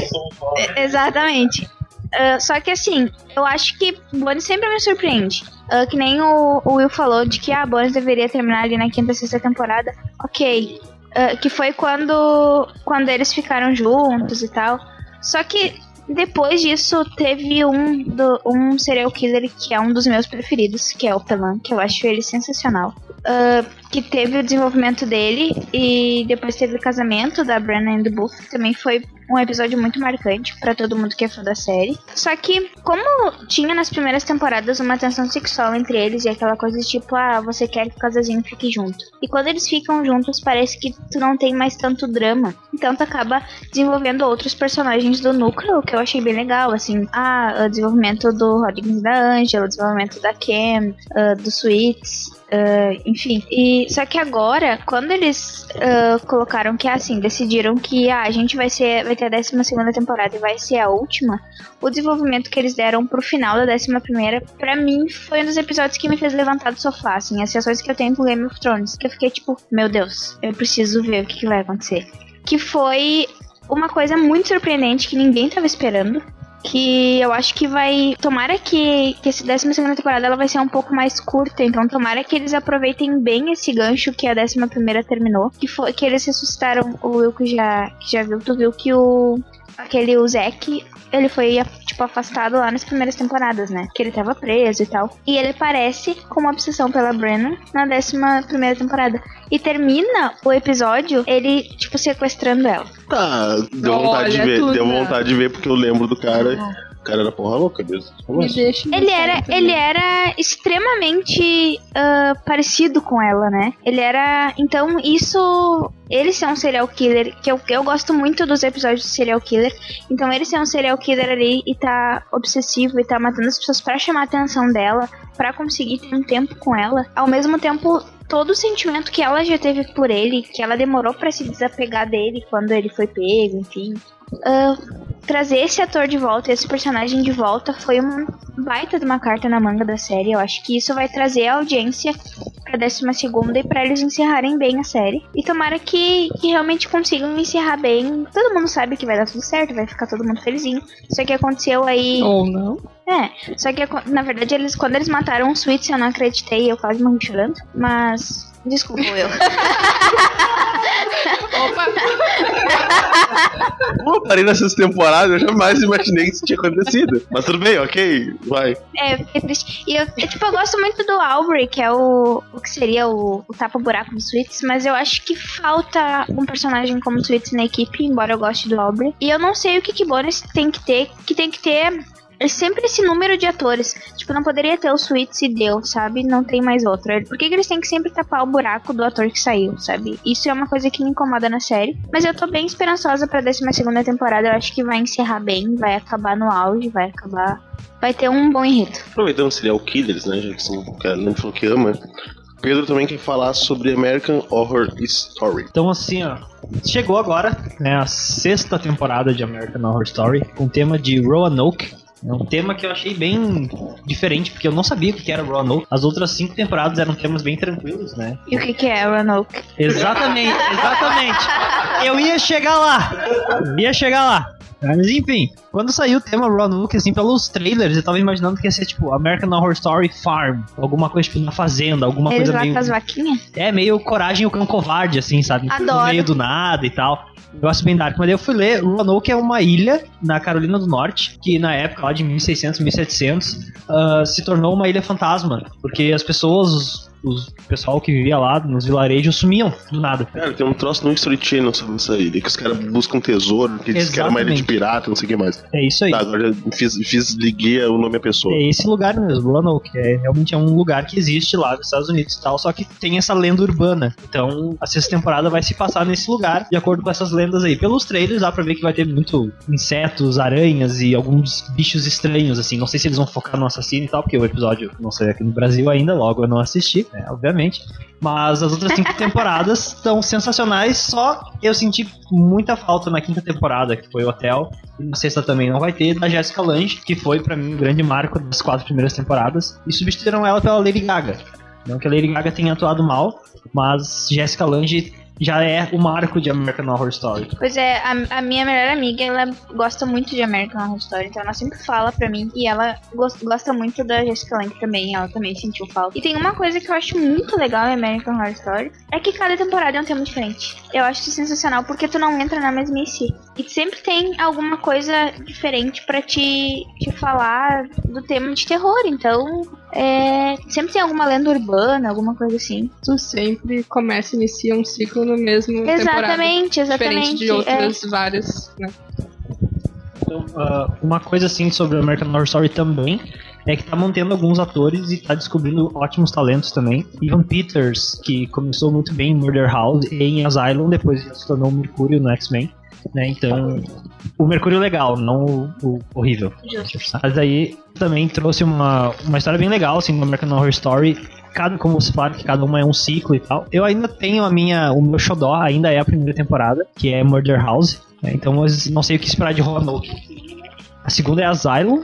É, Exatamente. Ah, só que assim, eu acho que Bones sempre me surpreende. Ah, que nem o, o Will falou de que a Bones deveria terminar ali na quinta, sexta temporada. Ok. Ah, que foi quando, quando eles ficaram juntos e tal. Só que depois disso teve um, do, um serial killer que é um dos meus preferidos, que é o Pelan, que eu acho ele sensacional. Ah, que teve o desenvolvimento dele e depois teve o casamento da Brenna e Booth, que também foi um episódio muito marcante pra todo mundo que é fã da série. Só que, como tinha nas primeiras temporadas uma tensão sexual entre eles e aquela coisa de tipo, ah, você quer que o casalzinho fique junto. E quando eles ficam juntos, parece que tu não tem mais tanto drama. Então tu acaba desenvolvendo outros personagens do núcleo, que eu achei bem legal, assim, ah, o desenvolvimento do Rodrigues da Angela, o desenvolvimento da Cam, ah, do Sweets, ah, enfim. E só que agora, quando eles ah, colocaram que assim, decidiram que ah, a gente vai ser vai ter a 12 segunda temporada e vai ser a última, o desenvolvimento que eles deram pro final da 11 primeira, pra mim, foi um dos episódios que me fez levantar do sofá, assim, as sessões que eu tenho com Game of Thrones, que eu fiquei tipo, meu Deus, eu preciso ver o que, que vai acontecer. Que foi uma coisa muito surpreendente que ninguém tava esperando. Que eu acho que vai. Tomara que, que essa 12 temporada ela vai ser um pouco mais curta. Então, tomara que eles aproveitem bem esse gancho que a 11 terminou. Que foi que eles ressuscitaram o Will que já, que já viu. Tu viu que o. Aquele o Zack, ele foi, tipo, afastado lá nas primeiras temporadas, né? Que ele tava preso e tal. E ele parece com uma obsessão pela Brenna na 11 primeira temporada. E termina o episódio ele, tipo, sequestrando ela. Tá, deu Olha, vontade de ver. tudo, Deu né? vontade de ver porque eu lembro do cara. Cara era porra louca mesmo. Assim? Ele era, ele era extremamente ah, parecido com ela, né? Ele era. Então, isso. Ele ser um serial killer, que eu, eu gosto muito dos episódios de serial killer. Então, ele ser um serial killer ali e tá obsessivo e tá matando as pessoas pra chamar a atenção dela, pra conseguir ter um tempo com ela. Ao mesmo tempo, todo o sentimento que ela já teve por ele, que ela demorou pra se desapegar dele quando ele foi pego, enfim. Ah, trazer esse ator de volta, esse personagem de volta, foi uma baita de uma carta na manga da série. Eu acho que isso vai trazer a audiência pra décima segunda e pra eles encerrarem bem a série. E tomara que, que realmente consigam encerrar bem. Todo mundo sabe que vai dar tudo certo, vai ficar todo mundo felizinho. Só que aconteceu aí. Ou não. É, só que na verdade eles quando eles mataram o Sweets eu não acreditei, eu quase morri chorando. Mas. Desculpa, eu. Opa! Como eu parei nessas temporadas, eu jamais imaginei que isso tinha acontecido. Mas tudo bem, ok, vai. É, fiquei triste. E eu, eu, tipo, eu gosto muito do Aubrey, que é o, o que seria o, o tapa-buraco do Sweets, mas eu acho que falta um personagem como Sweets na equipe, embora eu goste do Aubrey. E eu não sei o que que Bonus tem que ter, que tem que ter é sempre esse número de atores. Tipo, não poderia ter o Sweets e deu, sabe? Não tem mais outro. Por que, que eles têm que sempre tapar o buraco do ator que saiu, sabe? Isso é uma coisa que me incomoda na série. Mas eu tô bem esperançosa pra 12 segunda temporada. Eu acho que vai encerrar bem, vai acabar no auge, vai acabar. Vai ter um bom enredo. Aproveitando serial killers, né? Já que são, que a Nani falou que ama. Pedro também quer falar sobre American Horror Story. Então, assim, ó. Chegou agora, né, a sexta temporada de American Horror Story, com o tema de Roanoke. É um tema que eu achei bem diferente, porque eu não sabia o que era Roanoke. As outras cinco temporadas eram temas bem tranquilos, né? E o que, que é Roanoke? Exatamente, exatamente. Eu ia chegar lá. Ia chegar lá. Mas enfim, quando saiu o tema Roanoke, assim, pelos trailers, eu tava imaginando que ia ser tipo American Horror Story Farm. Alguma coisa tipo na fazenda, alguma Eles coisa lá meio. com as vaquinhas? É, meio coragem o cão covarde, assim, sabe? Adoro. No meio do nada e tal. Eu acho bem dark, mas eu fui ler, Roanoke é uma ilha na Carolina do Norte, que na época lá de 1600, 1700, ah, se tornou uma ilha fantasma, porque as pessoas, os, pessoal que vivia lá nos vilarejos sumiam do nada. Cara, tem um troço no History Channel sobre essa ilha, que os caras buscam tesouro, que diz que era uma ilha de pirata, não sei o que mais. É isso aí. Tá, agora fiz, fiz liguei o nome à pessoa. É esse lugar mesmo, Roanoke. É, realmente é um lugar que existe lá nos Estados Unidos e tal, só que tem essa lenda urbana. Então, a sexta temporada vai se passar nesse lugar, de acordo com essas lendas aí. Pelos trailers, dá pra ver que vai ter muito insetos, aranhas e alguns bichos estranhos, assim. Não sei se eles vão focar no assassino e tal, porque o episódio não saiu aqui no Brasil ainda, logo eu não assisti, né, obviamente. Mas as outras cinco temporadas estão sensacionais, só eu senti muita falta na quinta temporada, que foi o Hotel, e na sexta também não vai ter, da Jessica Lange, que foi pra mim o grande marco das quatro primeiras temporadas, e substituíram ela pela Lady Gaga. Não que a Lady Gaga tenha atuado mal, mas Jessica Lange já é o marco de American Horror Story. Pois é, a, a minha melhor amiga, ela gosta muito de American Horror Story, então ela sempre fala pra mim e ela gos- gosta muito da Jessica Lange também, ela também sentiu falta. E tem uma coisa que eu acho muito legal em American Horror Story, é que cada temporada é um tema diferente. Eu acho isso sensacional porque tu não entra na mesmice. E sempre tem alguma coisa diferente pra te, te falar do tema de terror, então é, sempre tem alguma lenda urbana, alguma coisa assim. Tu sempre começa e inicia um ciclo no mesmo. Exatamente, exatamente. Diferente de é. outras várias, né? Então, ah, uma coisa assim sobre American Horror Story também é que tá mantendo alguns atores e tá descobrindo ótimos talentos também. Ivan Peters, que começou muito bem em Murder House e em Asylum, depois se tornou o Mercúrio no X-Men. Né, então, o Mercúrio legal, não o, o horrível. Mas aí também trouxe uma, uma história bem legal, assim, no American Horror Story. Cada, como você fala, que cada uma é um ciclo e tal. Eu ainda tenho a minha, o meu xodó, ainda é a primeira temporada, que é Murder House. né, então, não sei o que esperar de Roanoke. A segunda é Asylum.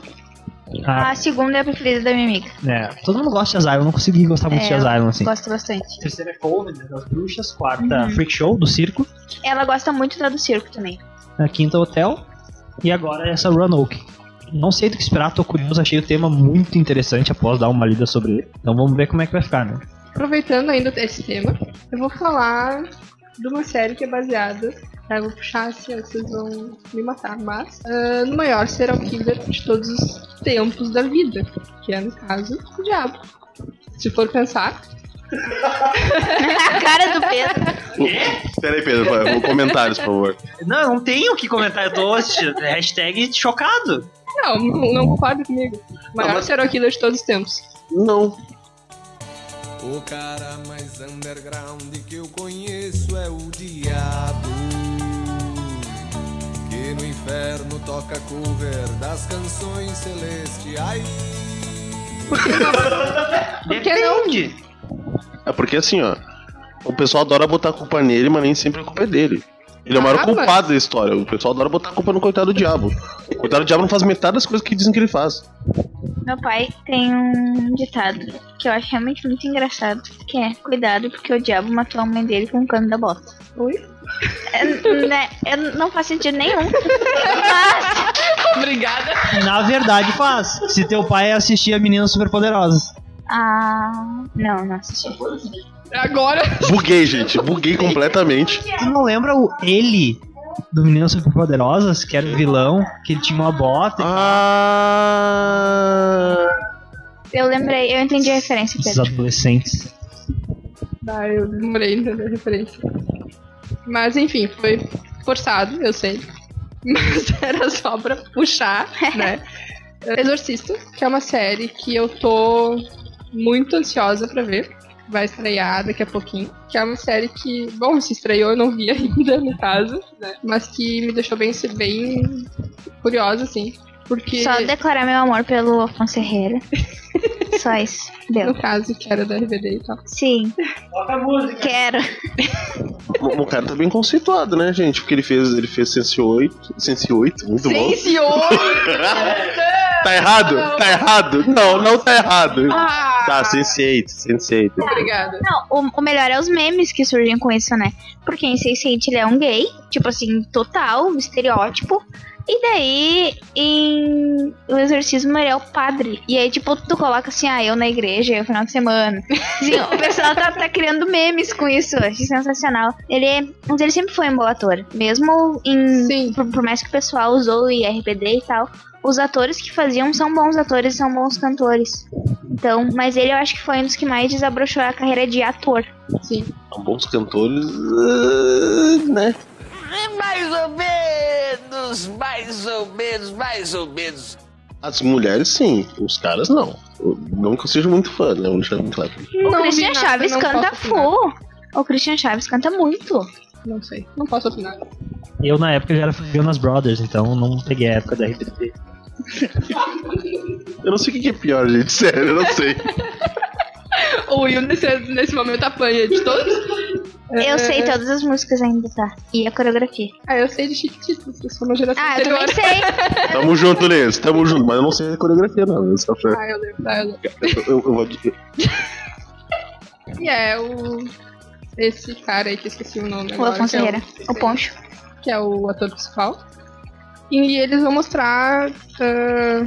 A, A segunda é a preferida da minha amiga. né, todo mundo gosta de Asylum, não consegui gostar muito É, de Asylum, assim. Gosto bastante. A terceira é Coven, né, das bruxas. Quarta, Uhum. Freak Show, do circo. Ela gosta muito da do circo também. A quinta, Hotel. E agora essa Roanoke. Não sei do que esperar, tô curioso, achei o tema muito interessante após dar uma lida sobre ele. Então vamos ver como é que vai ficar, né? Aproveitando ainda esse tema, eu vou falar de uma série que é baseada. Tá? Eu vou puxar assim, ó, vocês vão me matar, mas ah, no maior serial killer de todos os tempos da vida, que é no caso o Diabo. Se for pensar, A cara do Pedro. Espera aí, Pedro, vai, comentários, por favor. Não, não tenho o que comentar. Eu tô assistindo. Hashtag chocado. Não, não, não concordo comigo. O maior mas- serial killer de todos os tempos. Não. O cara mais underground que eu conheço é o diabo. Que no inferno toca cover das canções celestiais. Por que não? Depende. É porque assim, ó. O pessoal adora botar a culpa nele, mas nem sempre a culpa é dele. Ele é o maior Ah, culpado da história. O pessoal adora botar a culpa no coitado do diabo. O coitado do diabo não faz metade das coisas que dizem que ele faz. Meu pai tem um ditado que eu acho realmente muito engraçado, que é cuidado porque o diabo matou a mãe dele com um cano da bota. Oi? É, né, é, não faz sentido nenhum. Mas, Obrigada. Na verdade faz. Se teu pai assistia Meninas Superpoderosas. ah, não, não assisti. Agora. Buguei, gente. Buguei completamente. Tu não lembra o ele do Meninas Superpoderosas, que era o vilão, que ele tinha uma bota? Ah. Eu lembrei, eu entendi a referência, Pedro. adolescentes. Ah, eu demorei a entender a referência. Mas enfim, foi forçado, eu sei. Mas era só pra puxar, né? Exorcista, que é uma série que eu tô muito ansiosa pra ver. Vai estrear daqui a pouquinho. Que é uma série que, bom, se estreou, eu não vi ainda, no caso, né? Mas que me deixou bem, bem curiosa, assim. Porque, Só declarar meu amor pelo Afonso Herrera. Só isso. Deu. no caso, que era da RBD e tal. Sim. Quero. O, o cara tá bem conceituado, né, gente? Porque ele fez, ele fez Sense 8. Sense 8, muito bom. Senhor! Tá errado? Tá errado? Não, não tá errado. Ah! Tá, Sense 8, Sense 8. Obrigada. Não, o, o melhor é os memes que surgem com isso, né? Porque em Sense8 ele é um gay, tipo assim, total, estereótipo. E daí, em O Exorcismo, ele é o padre. E aí, tipo, tu coloca assim, ah, eu na igreja, eu final de semana. Assim, o pessoal tá, tá criando memes com isso, eu achei sensacional. Ele é. Mas ele sempre foi um bom ator. Mesmo em. Sim. Por, por mais que o pessoal usou o IRPD e tal. Os atores que faziam são bons atores, são bons cantores. Então, mas ele eu acho que foi um dos que mais desabrochou a carreira de ator. Sim. São bons cantores, ah, né? Mais ou menos, mais ou menos, mais ou menos. As mulheres, sim. Os caras, não. Eu- Não que eu seja muito fã, né? O Não Christian Chaves canta full. O Christian Chaves canta muito. Não sei. Não posso opinar. Eu, na época, já era Jonas Brothers, então não peguei a época da RBD. Eu não sei o que é pior, gente. Sério, eu não sei. O Will nesse, nesse momento apanha de todos. Eu É. sei todas as músicas ainda, tá? E a coreografia. Ah, eu sei de Chiquititas, eu sou uma geração Ah, eu anterior. também sei. Tamo junto, Lês. Tamo junto. Mas eu não sei a coreografia, não. Eu, só, eu, Ah, eu lembro, ah, eu lembro. eu, eu vou dizer. E é o... Esse cara aí que eu esqueci o nome O. Afonso é o-. O Poncho. que é o ator principal. E eles vão mostrar ah,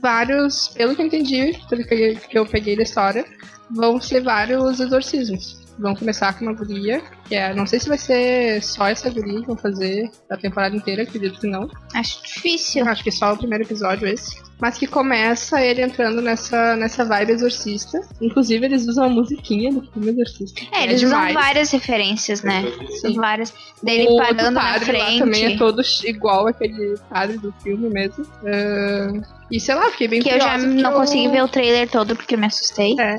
vários, pelo que eu entendi, pelo que eu- peguei da história, vão ser vários exorcismos. Vão começar com uma guria, que é. Não sei se vai ser só essa guria que vão fazer a temporada inteira, acredito que não. Acho difícil. Acho que só o primeiro episódio esse. Mas que começa ele entrando nessa, nessa vibe exorcista. Inclusive, eles usam a musiquinha do filme Exorcista. É, eles usam demais. várias referências, né? Sim. Várias. Dele o outro parando na frente. também é todo igual aquele padre do filme mesmo. Ah, e sei lá, fiquei bem Que eu já não eu- consegui ver o trailer todo porque eu me assustei. É.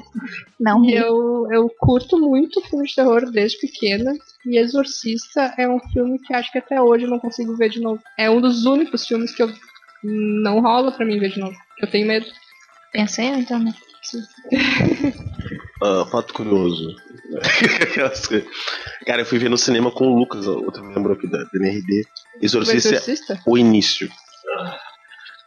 Não vi. eu, eu curto muito filme de terror desde pequena. E Exorcista é um filme que acho que até hoje eu não consigo ver de novo. É um dos únicos filmes que eu não rola pra mim ver de novo. Eu tenho medo. Pensei eu, então, né? Ah, fato curioso. Cara, eu fui ver no cinema com o Lucas, outro membro aqui da, da NRD. O Exorcista Exorcista? o início.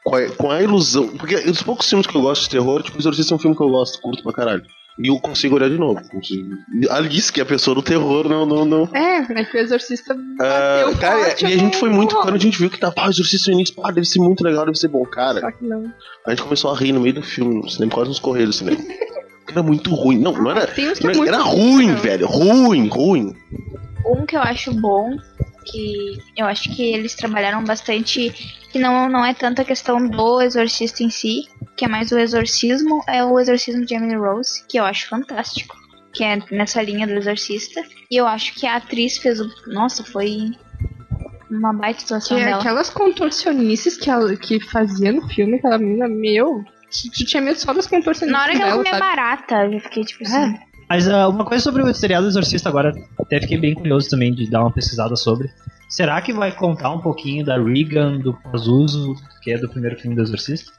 Com a, com a ilusão. Porque dos poucos filmes que eu gosto de terror, tipo, Exorcista é um filme que eu gosto, curto pra caralho. E eu consigo olhar de novo. Consigo. Alice, que é a pessoa do terror, não. não, não. É, é que o Exorcista bateu cara, forte, e a gente não- foi muito. Quando a gente viu que tava, ah, Exorcista no início, pá, deve ser muito legal, deve ser bom, cara. Só que não. A gente começou a rir no meio do filme, no cinema, quase nos correios do cinema. Era muito ruim. Não, não era. Não é era, era ruim, velho. Ruim, ruim. Um que eu acho bom, que eu acho que eles trabalharam bastante, que não, não é tanto a questão do exorcista em si, que é mais o exorcismo, é o exorcismo de Emily Rose, que eu acho fantástico. que é nessa linha do Exorcista. E eu acho que a atriz fez o. Nossa, foi uma baita situação Que é dela. aquelas contorcionices que ela que fazia no filme, aquela menina, meu. Tu tinha medo só das contorcionices. Na hora que ela comia barata, eu fiquei tipo assim. É. Mas ah, uma coisa sobre o seriado Exorcista agora, até fiquei bem curioso também de dar uma pesquisada sobre. Será que vai contar um pouquinho da Regan, do Pazuzu, que é do primeiro filme do Exorcista?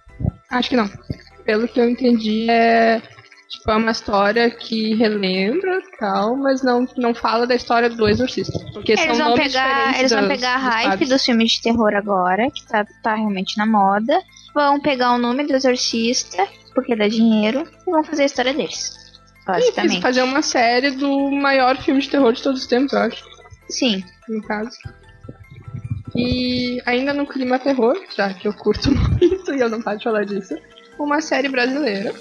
Acho que não. Pelo que eu entendi, é. Tipo, é uma história que relembra e tal, mas não, não fala da história do exorcista. Porque Eles são vão nomes pegar, eles vão dos- pegar a dos hype padres. dos filmes de terror agora, que tá, tá realmente na moda. Vão pegar o nome do exorcista, porque dá dinheiro, e vão fazer a história deles. E Basicamente. fazer uma série do maior filme de terror de todos os tempos, eu acho, Sim. no caso. E ainda no clima terror, já que eu curto muito e eu não paro de falar disso, uma série brasileira.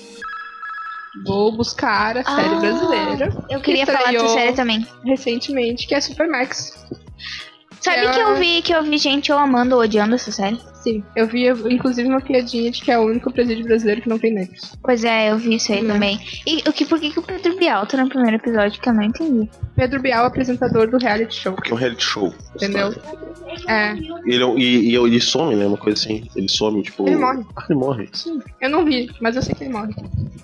Vou buscar a série Ah, brasileira Eu queria falar dessa série também. recentemente, que é Supermax. Sabe É. que eu vi que eu vi gente ou amando ou odiando essa série? Sim, eu vi inclusive uma piadinha de que é o único presídio brasileiro que não tem negros. Pois é, eu vi isso aí Hum. também. E o que, por que, que o Pedro Bial tá no primeiro episódio que eu não entendi? Pedro Bial, apresentador do reality show, Porque é um reality show. entendeu? É, Ele, é e, e ele some, né? Uma coisa assim. Ele some, tipo. Ele morre. Ah, ele morre. sim. Eu não vi, mas eu sei que ele morre.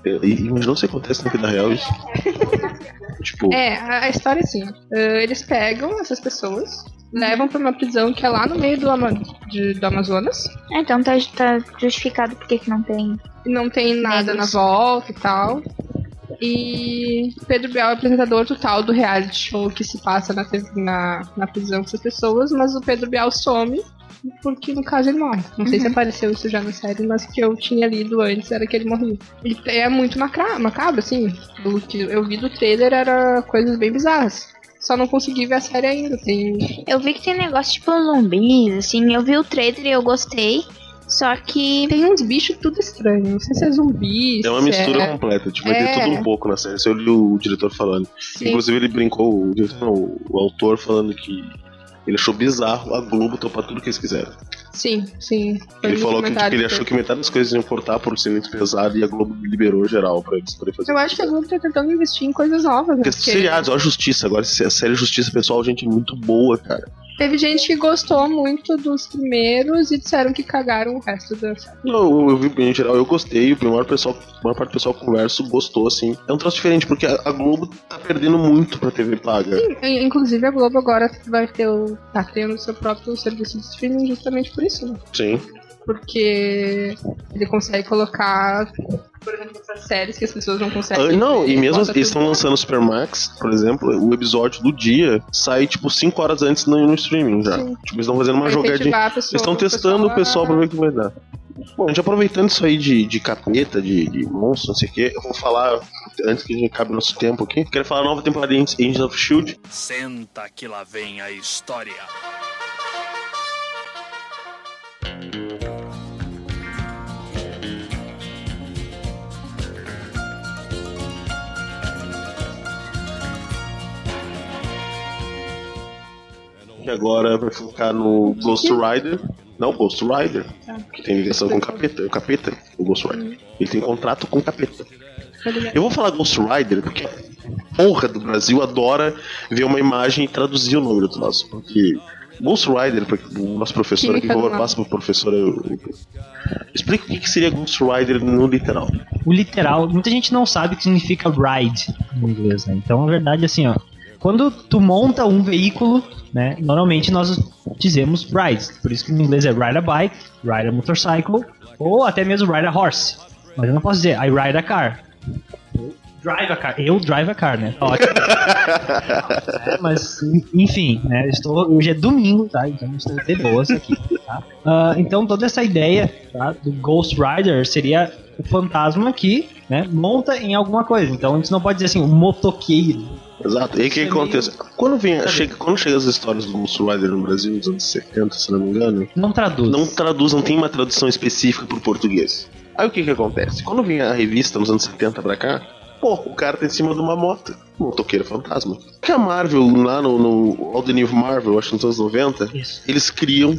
E, imaginou se acontece na vida real isso. tipo, É, a, a história é assim. eh, eles pegam essas pessoas, levam pra uma prisão que é lá no meio do, Ama de- do Amazonas. Ah, então tá, tá justificado porque que não tem. Não tem nada Negros. na volta e tal. E Pedro Bial é apresentador total do reality show que se passa na, na, na prisão com essas pessoas, mas o Pedro Bial some porque no caso ele morre. Não sei se apareceu isso já na série, mas o que eu tinha lido antes era que ele morria. E é muito macra- macabro, assim. O que eu vi do trailer era coisas bem bizarras. Só não consegui ver a série ainda. Tem. Eu vi que tem negócio tipo zumbis, assim. Eu vi o trailer e eu gostei. Só que. Tem uns bichos tudo estranho. Não sei se é zumbi. é uma se mistura é... completa. Tipo, vai ter É. tudo um pouco na série. Isso eu li o diretor falando. Sim. Inclusive, ele brincou, o, diretor, não, o autor falando que ele achou bizarro a Globo topar tudo que eles quiseram. Sim, sim. Foi ele falou que tipo, ele achou que metade das coisas iam cortar por ser muito pesado e a Globo liberou geral pra eles poderem fazer. Eu acho que a Globo tá tentando investir em coisas novas, né? Porque seriados, ó, a Justiça. Agora, a série Justiça, pessoal, gente, é muito boa, cara. Teve gente que gostou muito dos primeiros e disseram que cagaram o resto da série. Não, eu, vi, em geral, eu gostei. O maior, pessoal, a maior parte do pessoal que converso gostou, assim. É um troço diferente, porque a, Globo tá perdendo muito pra TV paga. E, Inclusive a Globo agora vai ter o. tá tendo o seu próprio serviço de streaming justamente por isso, né? Sim. Porque ele consegue colocar, por exemplo, essas séries que as pessoas não conseguem. Ah, não, ver, e mesmo eles tudo estão lançando o Supermax, por exemplo, o episódio do dia sai, tipo, 5 horas antes no, no streaming já. Sim. Tipo, eles estão fazendo uma jogadinha. Eles estão testando o pessoal pra ver o que vai dar. Bom, gente, aproveitando isso aí de, de capeta, de, de monstro, não sei o que, eu vou falar, antes que a gente acabe nosso tempo aqui, quero falar a nova temporada de Angels of Shield. Senta que lá vem a história. Que agora vai focar no Ghost Rider. Não, Ghost Rider, que tem ligação com o capeta. O capeta, o Ghost Rider. Ele tem contrato com o capeta. Eu vou falar Ghost Rider porque a porra do Brasil adora ver uma imagem e traduzir o nome do troço. Porque Ghost Rider, porque o nosso professor aqui, por favor, passa pro professor. eu- eu- Explica o que seria Ghost Rider no literal. O literal, muita gente não sabe o que significa ride em inglês, né? Então, na verdade, assim, ó, quando tu monta um veículo, né, normalmente nós dizemos ride. Por isso que no inglês é ride a bike, ride a motorcycle, ou até mesmo ride a horse. Mas eu não posso dizer I ride a car. Eu drive a car. Eu drive a car, né? Tá Ótimo. É, mas, enfim, né? Estou, hoje é domingo, tá? Então estou de boas aqui, tá? Ah, então toda essa ideia tá, do Ghost Rider seria o fantasma que né, monta em alguma coisa. Então a gente não pode dizer assim, o motoqueiro. Exato. E aí o que é acontece? Quando, vem, chega, quando chega as histórias do Ghost Rider no Brasil, nos anos 70, se não me engano, Não traduz. não traduz, não tem uma tradução específica pro português. Aí o que que acontece? Quando vem a revista nos anos 70 pra cá, pô, o cara tá em cima de uma moto. Um motoqueiro fantasma. Que a Marvel, lá no, no All the New Marvel, acho que nos anos 90, Isso. eles criam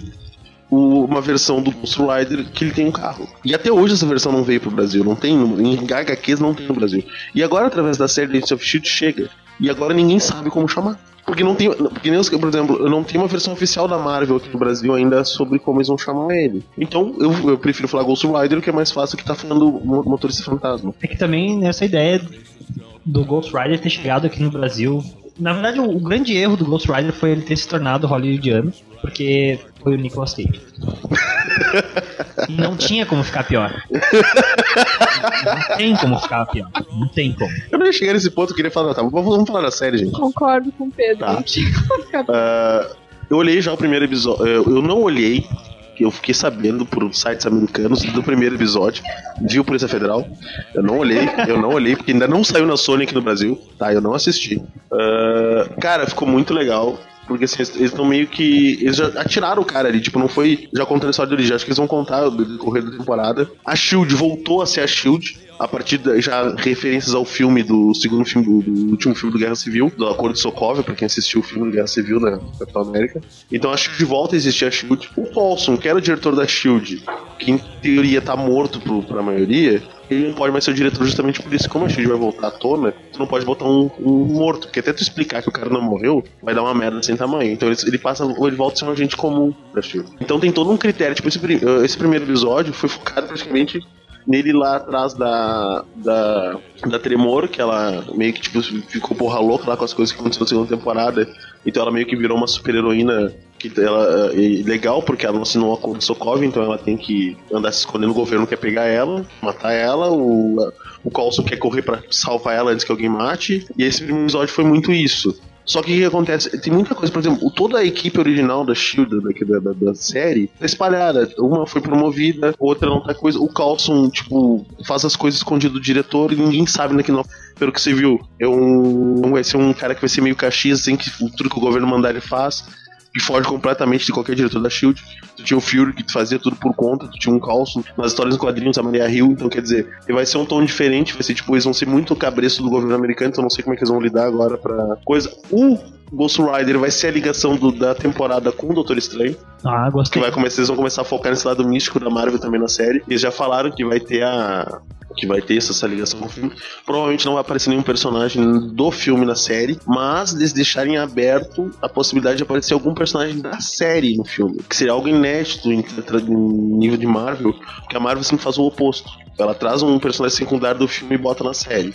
o- uma versão do Ghost Rider que ele tem um carro. E até hoje essa versão não veio pro Brasil, não tem, em HQs não tem no Brasil. E agora, através da série Agents of Shield, chega. E agora ninguém sabe como chamar. Porque não tem. Porque nem os, por exemplo, eu não tenho uma versão oficial da Marvel aqui no Brasil ainda sobre como eles vão chamar ele. Então eu, eu prefiro falar Ghost Rider, que é mais fácil que tá falando mo- motorista fantasma. É que também essa ideia do Ghost Rider ter chegado aqui no Brasil. Na verdade, o, o grande erro do Ghost Rider foi ele ter se tornado hollywoodiano, porque foi o Nicolas Cage. Não tinha como ficar pior. Não tem como ficar pior. Não tem como. Eu não ia chegar nesse ponto, eu queria falar, tá, vamos, vamos falar da série, gente. Concordo com o Pedro. Tá. Não tinha como ficar Ah, eu olhei já o primeiro episódio. Eu não olhei, que eu fiquei sabendo por sites americanos do primeiro episódio. Vi o Polícia Federal. Eu não olhei, eu não olhei, porque ainda não saiu na Sony aqui no Brasil, tá? Eu não assisti. Ah, cara, ficou muito legal. Porque assim, eles estão meio que. Eles já atiraram o cara ali, tipo, não foi já contando a história de origem. Acho que eles vão contar o decorrer da temporada. A Shield voltou a ser a Shield. A partir da, já referências ao filme do segundo filme, do, do último filme do Guerra Civil, do Acordo de Sokovia, pra quem assistiu o filme do Guerra Civil da Capitão América. Então a Shield volta a existir a Shield. O Paulson, que era o diretor da Shield, que em teoria tá morto pro, pra maioria, ele não pode mais ser o diretor justamente por isso. Como a Shield vai voltar à tona, tu não pode botar um, um morto, porque até tu explicar que o cara não morreu, vai dar uma merda sem tamanho. Então ele, ele passa, ele volta a ser um agente comum da Shield. Então tem todo um critério. Tipo, esse, pri- esse primeiro episódio foi focado praticamente nele lá atrás da, da, da Tremor, que ela meio que tipo, ficou porra louca lá com as coisas que aconteceram na segunda temporada. Então ela meio que virou uma super heroína que ela é legal porque ela não assinou o acordo de Sokovia, então ela tem que andar se escondendo, o governo quer pegar ela, matar ela, o, o Coulson quer correr pra salvar ela antes que alguém mate. E esse primeiro episódio foi muito isso. Só que o que acontece? Tem muita coisa, por exemplo, toda a equipe original da Shield, da, da, da série, tá espalhada. Uma foi promovida, outra não tá coisa. O Carlson, tipo, faz as coisas escondido do diretor e ninguém sabe naquele pelo que você viu. É um. Vai ser um cara que vai ser meio caxias, assim, que tudo que o governo mandar ele faz. E foge completamente de qualquer diretor da Shield. Tu tinha o Fury que fazia tudo por conta, tu tinha um Carlson nas histórias em quadrinhos, a Maria Hill, então quer dizer, vai ser um tom diferente, vai ser tipo, eles vão ser muito cabresto do governo americano, então eu não sei como é que eles vão lidar agora pra coisa. O Ghost Rider vai ser a ligação do- da temporada com o Doutor Estranho. Ah, Que gostei. vai começar, eles vão começar a focar nesse lado místico da Marvel também na série. Eles já falaram que vai ter a. Que vai ter essa, essa ligação com o filme. Provavelmente não vai aparecer nenhum personagem do filme na série, mas eles deixarem aberto a possibilidade de aparecer algum personagem da série no filme. Que seria algo inédito em, em nível de Marvel, porque a Marvel sempre faz o oposto. Ela traz um personagem secundário do filme e bota na série.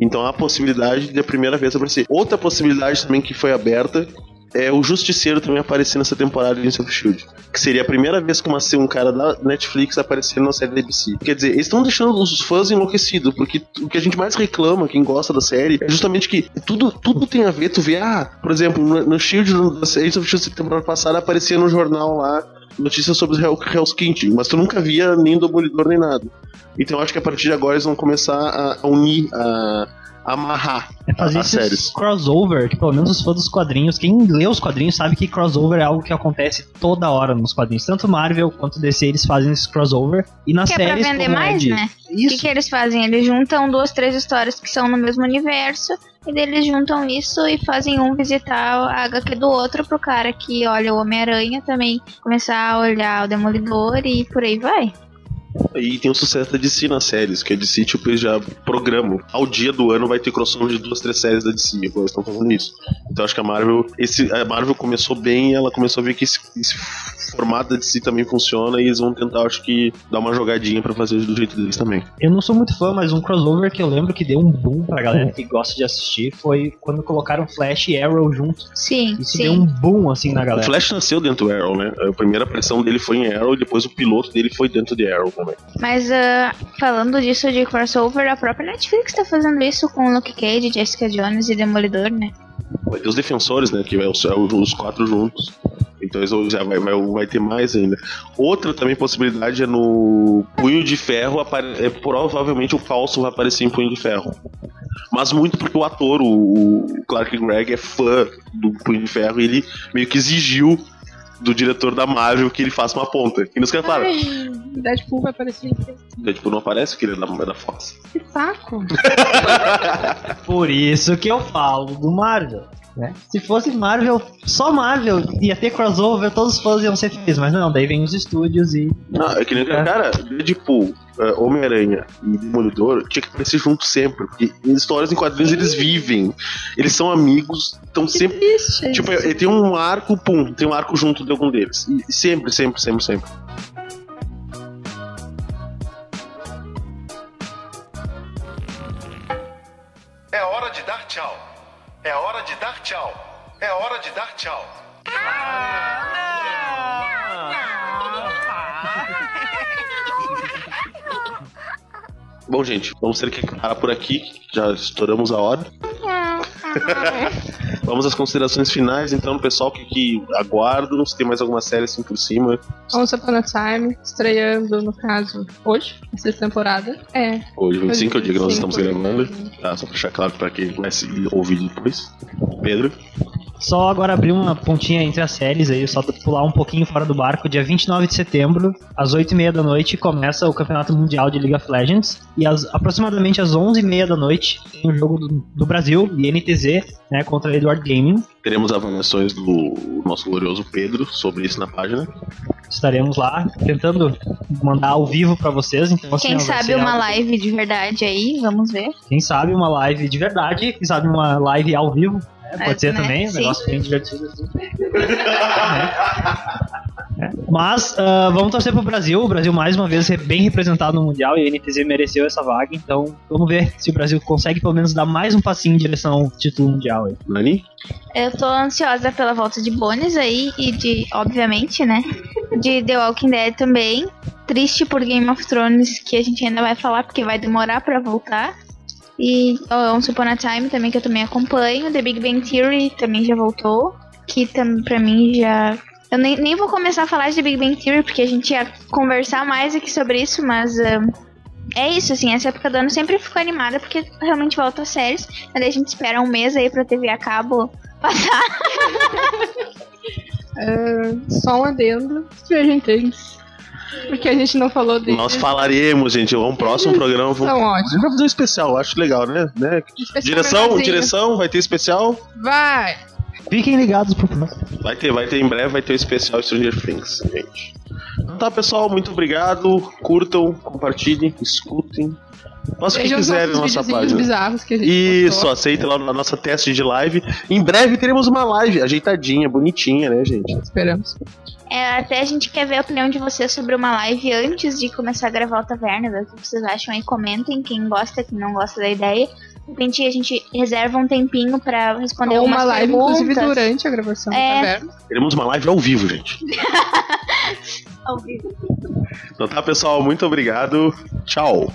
Então há a possibilidade de a primeira vez aparecer. Outra possibilidade também que foi aberta é o Justiceiro também aparecer nessa temporada de Agents of Shield. Que seria a primeira vez que uma, um cara da Netflix aparecendo na série da ABC. Quer dizer, eles estão deixando os fãs enlouquecidos, porque o que a gente mais reclama, quem gosta da série, é justamente que tudo, tudo tem a ver. Tu vê, ah, por exemplo, no, no Shield, no Agents of Shield da temporada passada, aparecia no jornal lá notícias sobre Hell, Hell's Kitchen, mas tu nunca via nem Demolidor nem nada. Então acho que a partir de agora eles vão começar a, a unir, a amarrar É fazer as esses séries. crossover, que pelo menos os fãs dos quadrinhos, quem lê os quadrinhos sabe que crossover é algo que acontece toda hora nos quadrinhos. Tanto Marvel quanto DC eles fazem esse crossover. E nas Que é pra séries. vender como é mais, de- né? O que, que eles fazem? Eles juntam duas, três histórias que são no mesmo universo. E daí eles juntam isso e fazem um visitar a HQ do outro pro cara que olha o Homem-Aranha também começar a olhar o Demolidor e por aí vai. E tem o sucesso da DC nas séries, que a DC, tipo, eles já programam. Ao dia do ano vai ter crossover de duas, três séries da DC, agora eles estão fazendo isso. Então acho que a Marvel. Esse, a Marvel começou bem e ela começou a ver que esse, esse formato da DC também funciona e eles vão tentar, acho que, dar uma jogadinha pra fazer do jeito deles também. Eu não sou muito fã, mas um crossover que eu lembro que deu um boom pra galera que gosta de assistir foi quando colocaram Flash e Arrow juntos. Sim, Isso sim. deu um boom assim na O galera. Flash nasceu dentro do Arrow, né? A primeira aparição dele foi em Arrow e depois o piloto dele foi dentro de Arrow também. Mas ah, falando disso de crossover, a própria Netflix tá fazendo isso com Luke Cage, Jessica Jones e Demolidor, né? Vai ter os defensores, né? Que vai os, os quatro juntos. Então já vai, vai, vai ter mais ainda. Outra também possibilidade é no Punho de Ferro. É, provavelmente o Coulson vai aparecer em Punho de Ferro. Mas muito porque o ator, o, o Clark Gregg, é fã do Punho de Ferro e ele meio que exigiu do diretor da Marvel que ele faça uma ponta. E nos caras falaram, Deadpool vai aparecer. tipo, não aparece que ele é da, é da Fox. Que saco. Por isso que eu falo do Marvel. né? Se fosse Marvel, só Marvel, ia ter crossover, todos os fãs iam ser felizes, mas não, daí vem os estúdios e. Não, é que nem É. cara, Deadpool, é, Homem-Aranha e Demolidor tinha que aparecer junto sempre, porque em histórias em quadrinhos eles vivem, eles são amigos, estão sempre. Triste. Tipo, ele tem um arco, pum, tem um arco junto de algum deles. E sempre, sempre, sempre, sempre. De dar tchau. É hora de dar tchau. É hora de dar tchau. Bom, gente, vamos ter que parar por aqui, já estouramos a hora. vamos às considerações finais, então, pessoal que, que aguardam, se tem mais alguma série assim por cima. Once Upon a Time, estreando, no caso, hoje, essa temporada. É. Hoje, 25 é o dia que nós estamos 25. gravando. Tá, só pra deixar claro pra quem vai se ouvir depois. Pedro. Só agora abrir uma pontinha entre as séries aí, só pular um pouquinho fora do barco. Dia 29 de setembro, às 8h30 da noite, começa o Campeonato Mundial de League of Legends. E às, aproximadamente às 11h30 da noite, tem o jogo do, do Brasil, INTZ, né, contra a Edward Gaming. Teremos avaliações do nosso glorioso Pedro sobre isso na página. Estaremos lá tentando mandar ao vivo pra vocês. Então, assim, Quem sabe uma algo- live de verdade aí, vamos ver. Quem sabe uma live de verdade, quem sabe uma live ao vivo. Né? Pode É, ser né? também, um negócio bem divertido. assim. É. Mas ah, vamos torcer pro Brasil. O Brasil, mais uma vez, é bem representado no Mundial e a NTZ mereceu essa vaga. Então vamos ver se o Brasil consegue pelo menos dar mais um passinho em direção ao título mundial. Aí. Nani? Eu tô ansiosa pela volta de Bones aí e de, obviamente, né? De The Walking Dead também. Triste por Game of Thrones, que a gente ainda vai falar porque vai demorar pra voltar. E uh, Once Upon a Time também, que eu também acompanho. The Big Bang Theory também já voltou. Que tam, pra mim já. Eu nem, nem vou começar a falar de The Big Bang Theory, porque a gente ia conversar mais aqui sobre isso, mas. um, é isso, assim, essa época do ano sempre fico animada porque realmente volta as séries. Mas daí a gente espera um mês aí pra TV a cabo passar. É, só um adendo. Stranger Things. Porque a gente não falou deles. Nós falaremos, gente. Um próximo programa. São Vamos... A ótimos. gente vai fazer um especial, acho legal, né? né? Especial Direção, direção, vai ter especial. Vai! Fiquem ligados pro próximo. Vai ter, vai ter em breve, vai ter o especial Stranger Things, gente. Então tá, pessoal, muito obrigado. Curtam, compartilhem, escutem. Faça o que quiserem na nossa página. bizarros que a gente Isso, postou. aceita lá na nossa teste de live. Em breve teremos uma live ajeitadinha, bonitinha, né, gente? Esperamos. É, até a gente quer ver a opinião de vocês sobre uma live antes de começar a gravar o Taverna, ver o que vocês acham aí, comentem, quem gosta, quem não gosta da ideia. De repente a gente reserva um tempinho pra responder Ou algumas uma live, perguntas. inclusive, durante a gravação É. da taverna. Teremos uma live ao vivo, gente. Ao vivo. Então tá, pessoal, muito obrigado. Tchau.